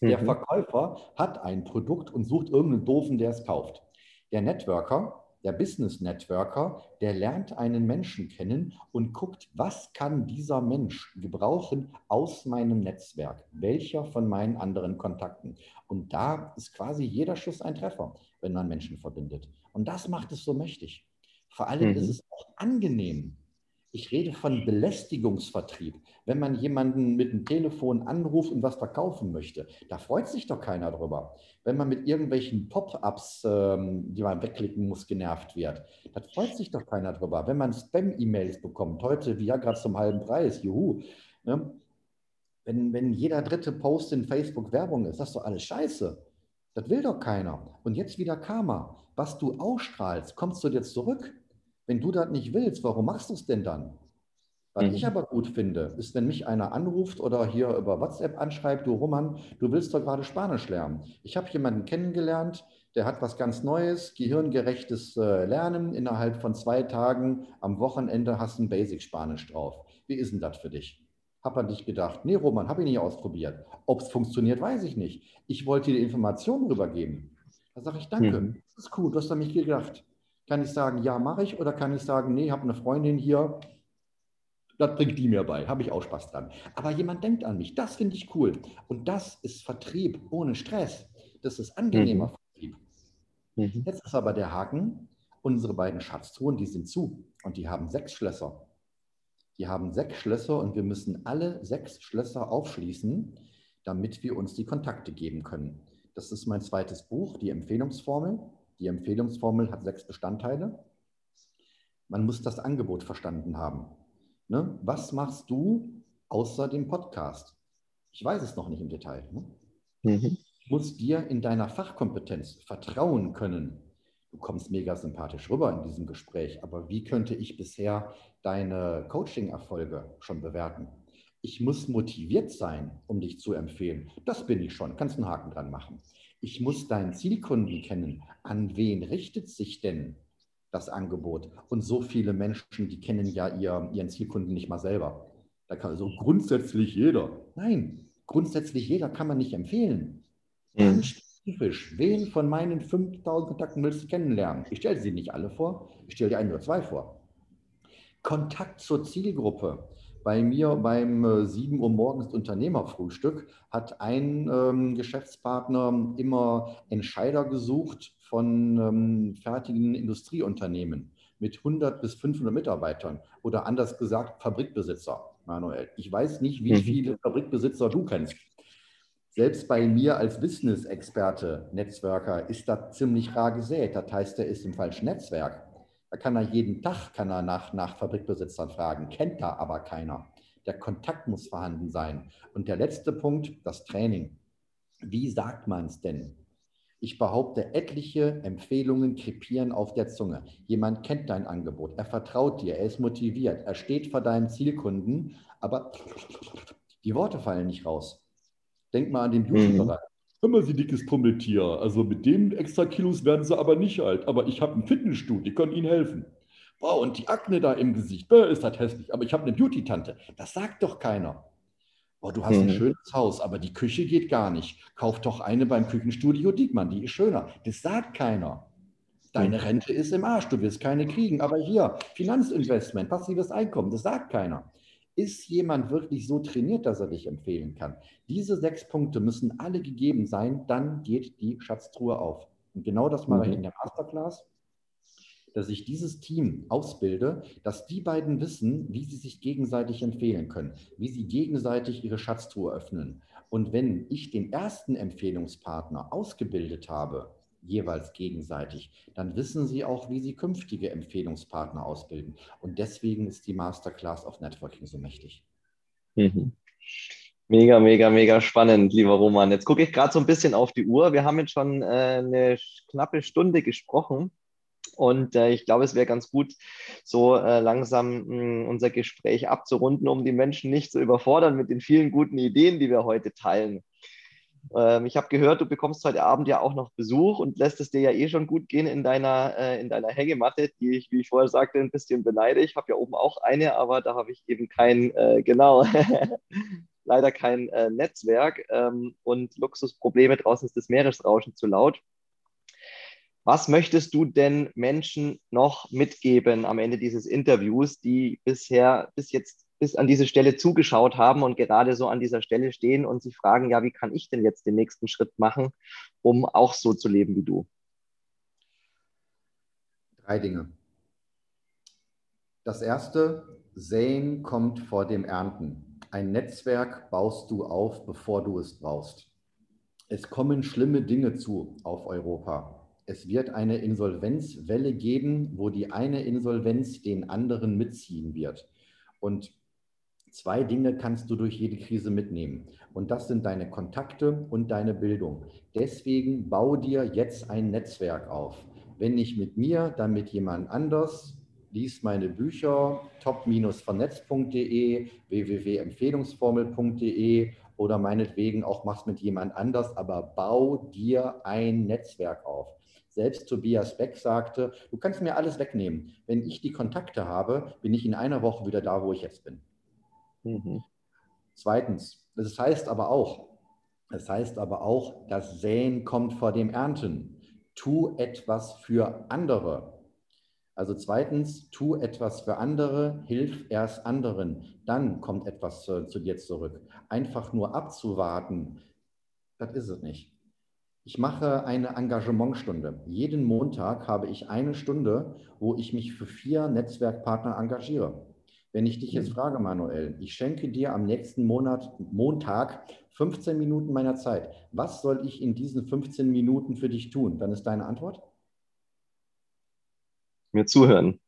Der mhm. Verkäufer hat ein Produkt und sucht irgendeinen Doofen, der es kauft. Der Networker, der Business Networker, der lernt einen Menschen kennen und guckt, was kann dieser Mensch gebrauchen aus meinem Netzwerk? Welcher von meinen anderen Kontakten? Und da ist quasi jeder Schuss ein Treffer, wenn man Menschen verbindet. Und das macht es so mächtig. Vor allem mhm. ist es auch angenehm, ich rede von Belästigungsvertrieb. Wenn man jemanden mit dem Telefon anruft und was verkaufen möchte, da freut sich doch keiner drüber. Wenn man mit irgendwelchen Pop-ups, ähm, die man wegklicken muss, genervt wird, da freut sich doch keiner drüber. Wenn man Spam-E-Mails bekommt, heute wie ja gerade zum halben Preis, juhu. Ne? Wenn, wenn jeder dritte Post in Facebook Werbung ist, das ist doch alles scheiße. Das will doch keiner. Und jetzt wieder Karma. Was du ausstrahlst, kommst du dir zurück. Wenn du das nicht willst, warum machst du es denn dann? Was mhm. ich aber gut finde, ist, wenn mich einer anruft oder hier über WhatsApp anschreibt, du Roman, du willst doch gerade Spanisch lernen. Ich habe jemanden kennengelernt, der hat was ganz Neues, gehirngerechtes äh, Lernen. Innerhalb von zwei Tagen am Wochenende hast du ein Basic Spanisch drauf. Wie ist denn das für dich? Hab an dich gedacht, nee, Roman, habe ich nicht ausprobiert. Ob es funktioniert, weiß ich nicht. Ich wollte dir die Informationen rübergeben. Da sage ich, danke, mhm. das ist cool, du hast an mich gedacht. Kann ich sagen, ja, mache ich? Oder kann ich sagen, nee, ich habe eine Freundin hier, das bringt die mir bei, habe ich auch Spaß dran. Aber jemand denkt an mich, das finde ich cool. Und das ist Vertrieb ohne Stress. Das ist angenehmer mhm. Vertrieb. Mhm. Jetzt ist aber der Haken, unsere beiden Schatztruhen, die sind zu und die haben sechs Schlösser. Die haben sechs Schlösser und wir müssen alle sechs Schlösser aufschließen, damit wir uns die Kontakte geben können. Das ist mein zweites Buch, die Empfehlungsformel. Die Empfehlungsformel hat sechs Bestandteile. Man muss das Angebot verstanden haben. Ne? Was machst du außer dem Podcast? Ich weiß es noch nicht im Detail. Ne? Mhm. Ich muss dir in deiner Fachkompetenz vertrauen können. Du kommst mega sympathisch rüber in diesem Gespräch, aber wie könnte ich bisher deine Coaching-Erfolge schon bewerten? Ich muss motiviert sein, um dich zu empfehlen. Das bin ich schon. Kannst einen Haken dran machen. Ich muss deinen Zielkunden kennen. An wen richtet sich denn das Angebot? Und so viele Menschen, die kennen ja ihr, ihren Zielkunden nicht mal selber. Da kann so grundsätzlich jeder. Nein, grundsätzlich jeder kann man nicht empfehlen. Ganz spezifisch. Wen von meinen 5000 Kontakten willst du kennenlernen? Ich stelle sie nicht alle vor. Ich stelle dir ein oder zwei vor. Kontakt zur Zielgruppe. Bei mir beim 7 äh, Uhr morgens Unternehmerfrühstück hat ein ähm, Geschäftspartner immer Entscheider gesucht von ähm, fertigen Industrieunternehmen mit 100 bis 500 Mitarbeitern oder anders gesagt Fabrikbesitzer. Manuel, ich weiß nicht, wie mhm. viele Fabrikbesitzer du kennst. Selbst bei mir als Business-Experte, Netzwerker, ist das ziemlich rar gesät. Das heißt, er ist im falschen Netzwerk. Da kann er jeden Tag kann er nach, nach Fabrikbesitzern fragen, kennt da aber keiner. Der Kontakt muss vorhanden sein. Und der letzte Punkt, das Training. Wie sagt man es denn? Ich behaupte, etliche Empfehlungen krepieren auf der Zunge. Jemand kennt dein Angebot, er vertraut dir, er ist motiviert, er steht vor deinem Zielkunden, aber die Worte fallen nicht raus. Denk mal an den Beauty-Bereich. Hör mal, Sie dickes Pummeltier. Also mit den extra Kilos werden Sie aber nicht alt. Aber ich habe ein Fitnessstudio, die können Ihnen helfen. Wow, und die Akne da im Gesicht, Bäh, ist das hässlich. Aber ich habe eine Beauty-Tante. Das sagt doch keiner. Boah, du hast mhm. ein schönes Haus, aber die Küche geht gar nicht. Kauf doch eine beim Küchenstudio Diekmann, die ist schöner. Das sagt keiner. Deine mhm. Rente ist im Arsch, du wirst keine kriegen. Aber hier, Finanzinvestment, passives Einkommen, das sagt keiner. Ist jemand wirklich so trainiert, dass er dich empfehlen kann? Diese sechs Punkte müssen alle gegeben sein, dann geht die Schatztruhe auf. Und genau das mache mhm. ich in der Masterclass, dass ich dieses Team ausbilde, dass die beiden wissen, wie sie sich gegenseitig empfehlen können, wie sie gegenseitig ihre Schatztruhe öffnen. Und wenn ich den ersten Empfehlungspartner ausgebildet habe, jeweils gegenseitig, dann wissen Sie auch, wie Sie künftige Empfehlungspartner ausbilden. Und deswegen ist die Masterclass auf Networking so mächtig. Mhm. Mega, mega, mega spannend, lieber Roman. Jetzt gucke ich gerade so ein bisschen auf die Uhr. Wir haben jetzt schon äh, eine knappe Stunde gesprochen. Und äh, ich glaube, es wäre ganz gut, so äh, langsam mh, hm, unser Gespräch abzurunden, um die Menschen nicht zu überfordern mit den vielen guten Ideen, die wir heute teilen. Ähm, ich habe gehört, du bekommst heute Abend ja auch noch Besuch und lässt es dir ja eh schon gut gehen in deiner, äh, in deiner Hängematte, die ich, wie ich vorher sagte, ein bisschen beneide. Ich habe ja oben auch eine, aber da habe ich eben kein, äh, genau, leider kein äh, Netzwerk ähm, und Luxusprobleme. Draußen ist das Meeresrauschen zu laut. Was möchtest du denn Menschen noch mitgeben am Ende dieses Interviews, die bisher bis jetzt bis an diese Stelle zugeschaut haben und gerade so an dieser Stelle stehen und sich fragen, ja, wie kann ich denn jetzt den nächsten Schritt machen, um auch so zu leben wie du? Drei Dinge. Das erste, Säen kommt vor dem Ernten. Ein Netzwerk baust du auf, bevor du es brauchst. Es kommen schlimme Dinge zu auf Europa. Es wird eine Insolvenzwelle geben, wo die eine Insolvenz den anderen mitziehen wird. Und Zwei Dinge kannst du durch jede Krise mitnehmen. Und das sind deine Kontakte und deine Bildung. Deswegen bau dir jetzt ein Netzwerk auf. Wenn nicht mit mir, dann mit jemand anders. Lies meine Bücher top-vernetzt.de, www.empfehlungsformel.de oder meinetwegen auch mach's mit jemand anders, aber bau dir ein Netzwerk auf. Selbst Tobias Beck sagte, du kannst mir alles wegnehmen. Wenn ich die Kontakte habe, bin ich in einer Woche wieder da, wo ich jetzt bin. Mhm. Zweitens, das heißt aber auch, das heißt aber auch, das Säen kommt vor dem Ernten. Tu etwas für andere. Also zweitens, tu etwas für andere, hilf erst anderen, dann kommt etwas zu, zu dir zurück. Einfach nur abzuwarten, das ist es nicht. Ich mache eine Engagementstunde. Jeden Montag habe ich eine Stunde, wo ich mich für vier Netzwerkpartner engagiere. Wenn ich dich jetzt frage, Manuel, ich schenke dir am nächsten Monat, Montag, 15 Minuten meiner Zeit. Was soll ich in diesen 15 Minuten für dich tun? Dann ist deine Antwort? Mir zuhören.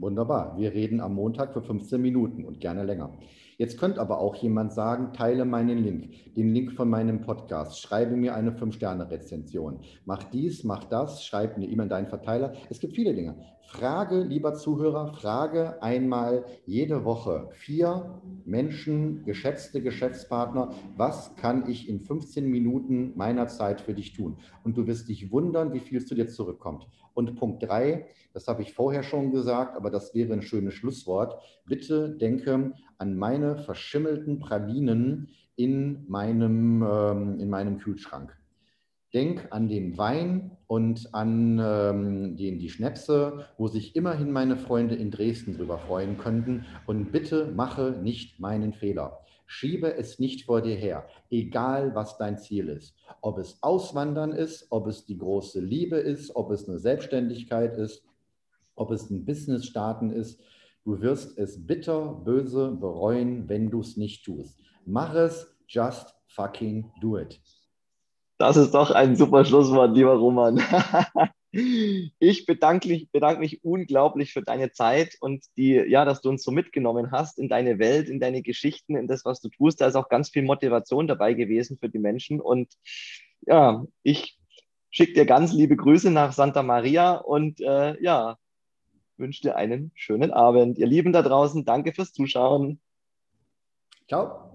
Wunderbar. Wir reden am Montag für 15 Minuten und gerne länger. Jetzt könnte aber auch jemand sagen, teile meinen Link, den Link von meinem Podcast, schreibe mir eine 5-Sterne-Rezension. Mach dies, mach das, schreib eine E-Mail in deinen Verteiler. Es gibt viele Dinge. Frage, lieber Zuhörer, frage einmal jede Woche vier Menschen, geschätzte Geschäftspartner, was kann ich in 15 Minuten meiner Zeit für dich tun? Und du wirst dich wundern, wie viel zu dir zurückkommt. Und Punkt drei, das habe ich vorher schon gesagt, aber das wäre ein schönes Schlusswort. Bitte denke an meine verschimmelten Pralinen in meinem, ähm, in meinem Kühlschrank. Denk an den Wein und an ähm, den, die Schnäpse, wo sich immerhin meine Freunde in Dresden drüber freuen könnten. Und bitte mache nicht meinen Fehler. Schiebe es nicht vor dir her, egal was dein Ziel ist. Ob es Auswandern ist, ob es die große Liebe ist, ob es eine Selbstständigkeit ist, ob es ein Business starten ist. Du wirst es bitter, böse bereuen, wenn du es nicht tust. Mach es, just fucking do it. Das ist doch ein super Schlusswort, lieber Roman. Ich bedanke mich, bedanke mich unglaublich für deine Zeit und die, ja, dass du uns so mitgenommen hast in deine Welt, in deine Geschichten, in das, was du tust. Da ist auch ganz viel Motivation dabei gewesen für die Menschen. Und ja, ich schicke dir ganz liebe Grüße nach Santa Maria und äh, ja, wünsche dir einen schönen Abend. Ihr Lieben da draußen, danke fürs Zuschauen. Ciao.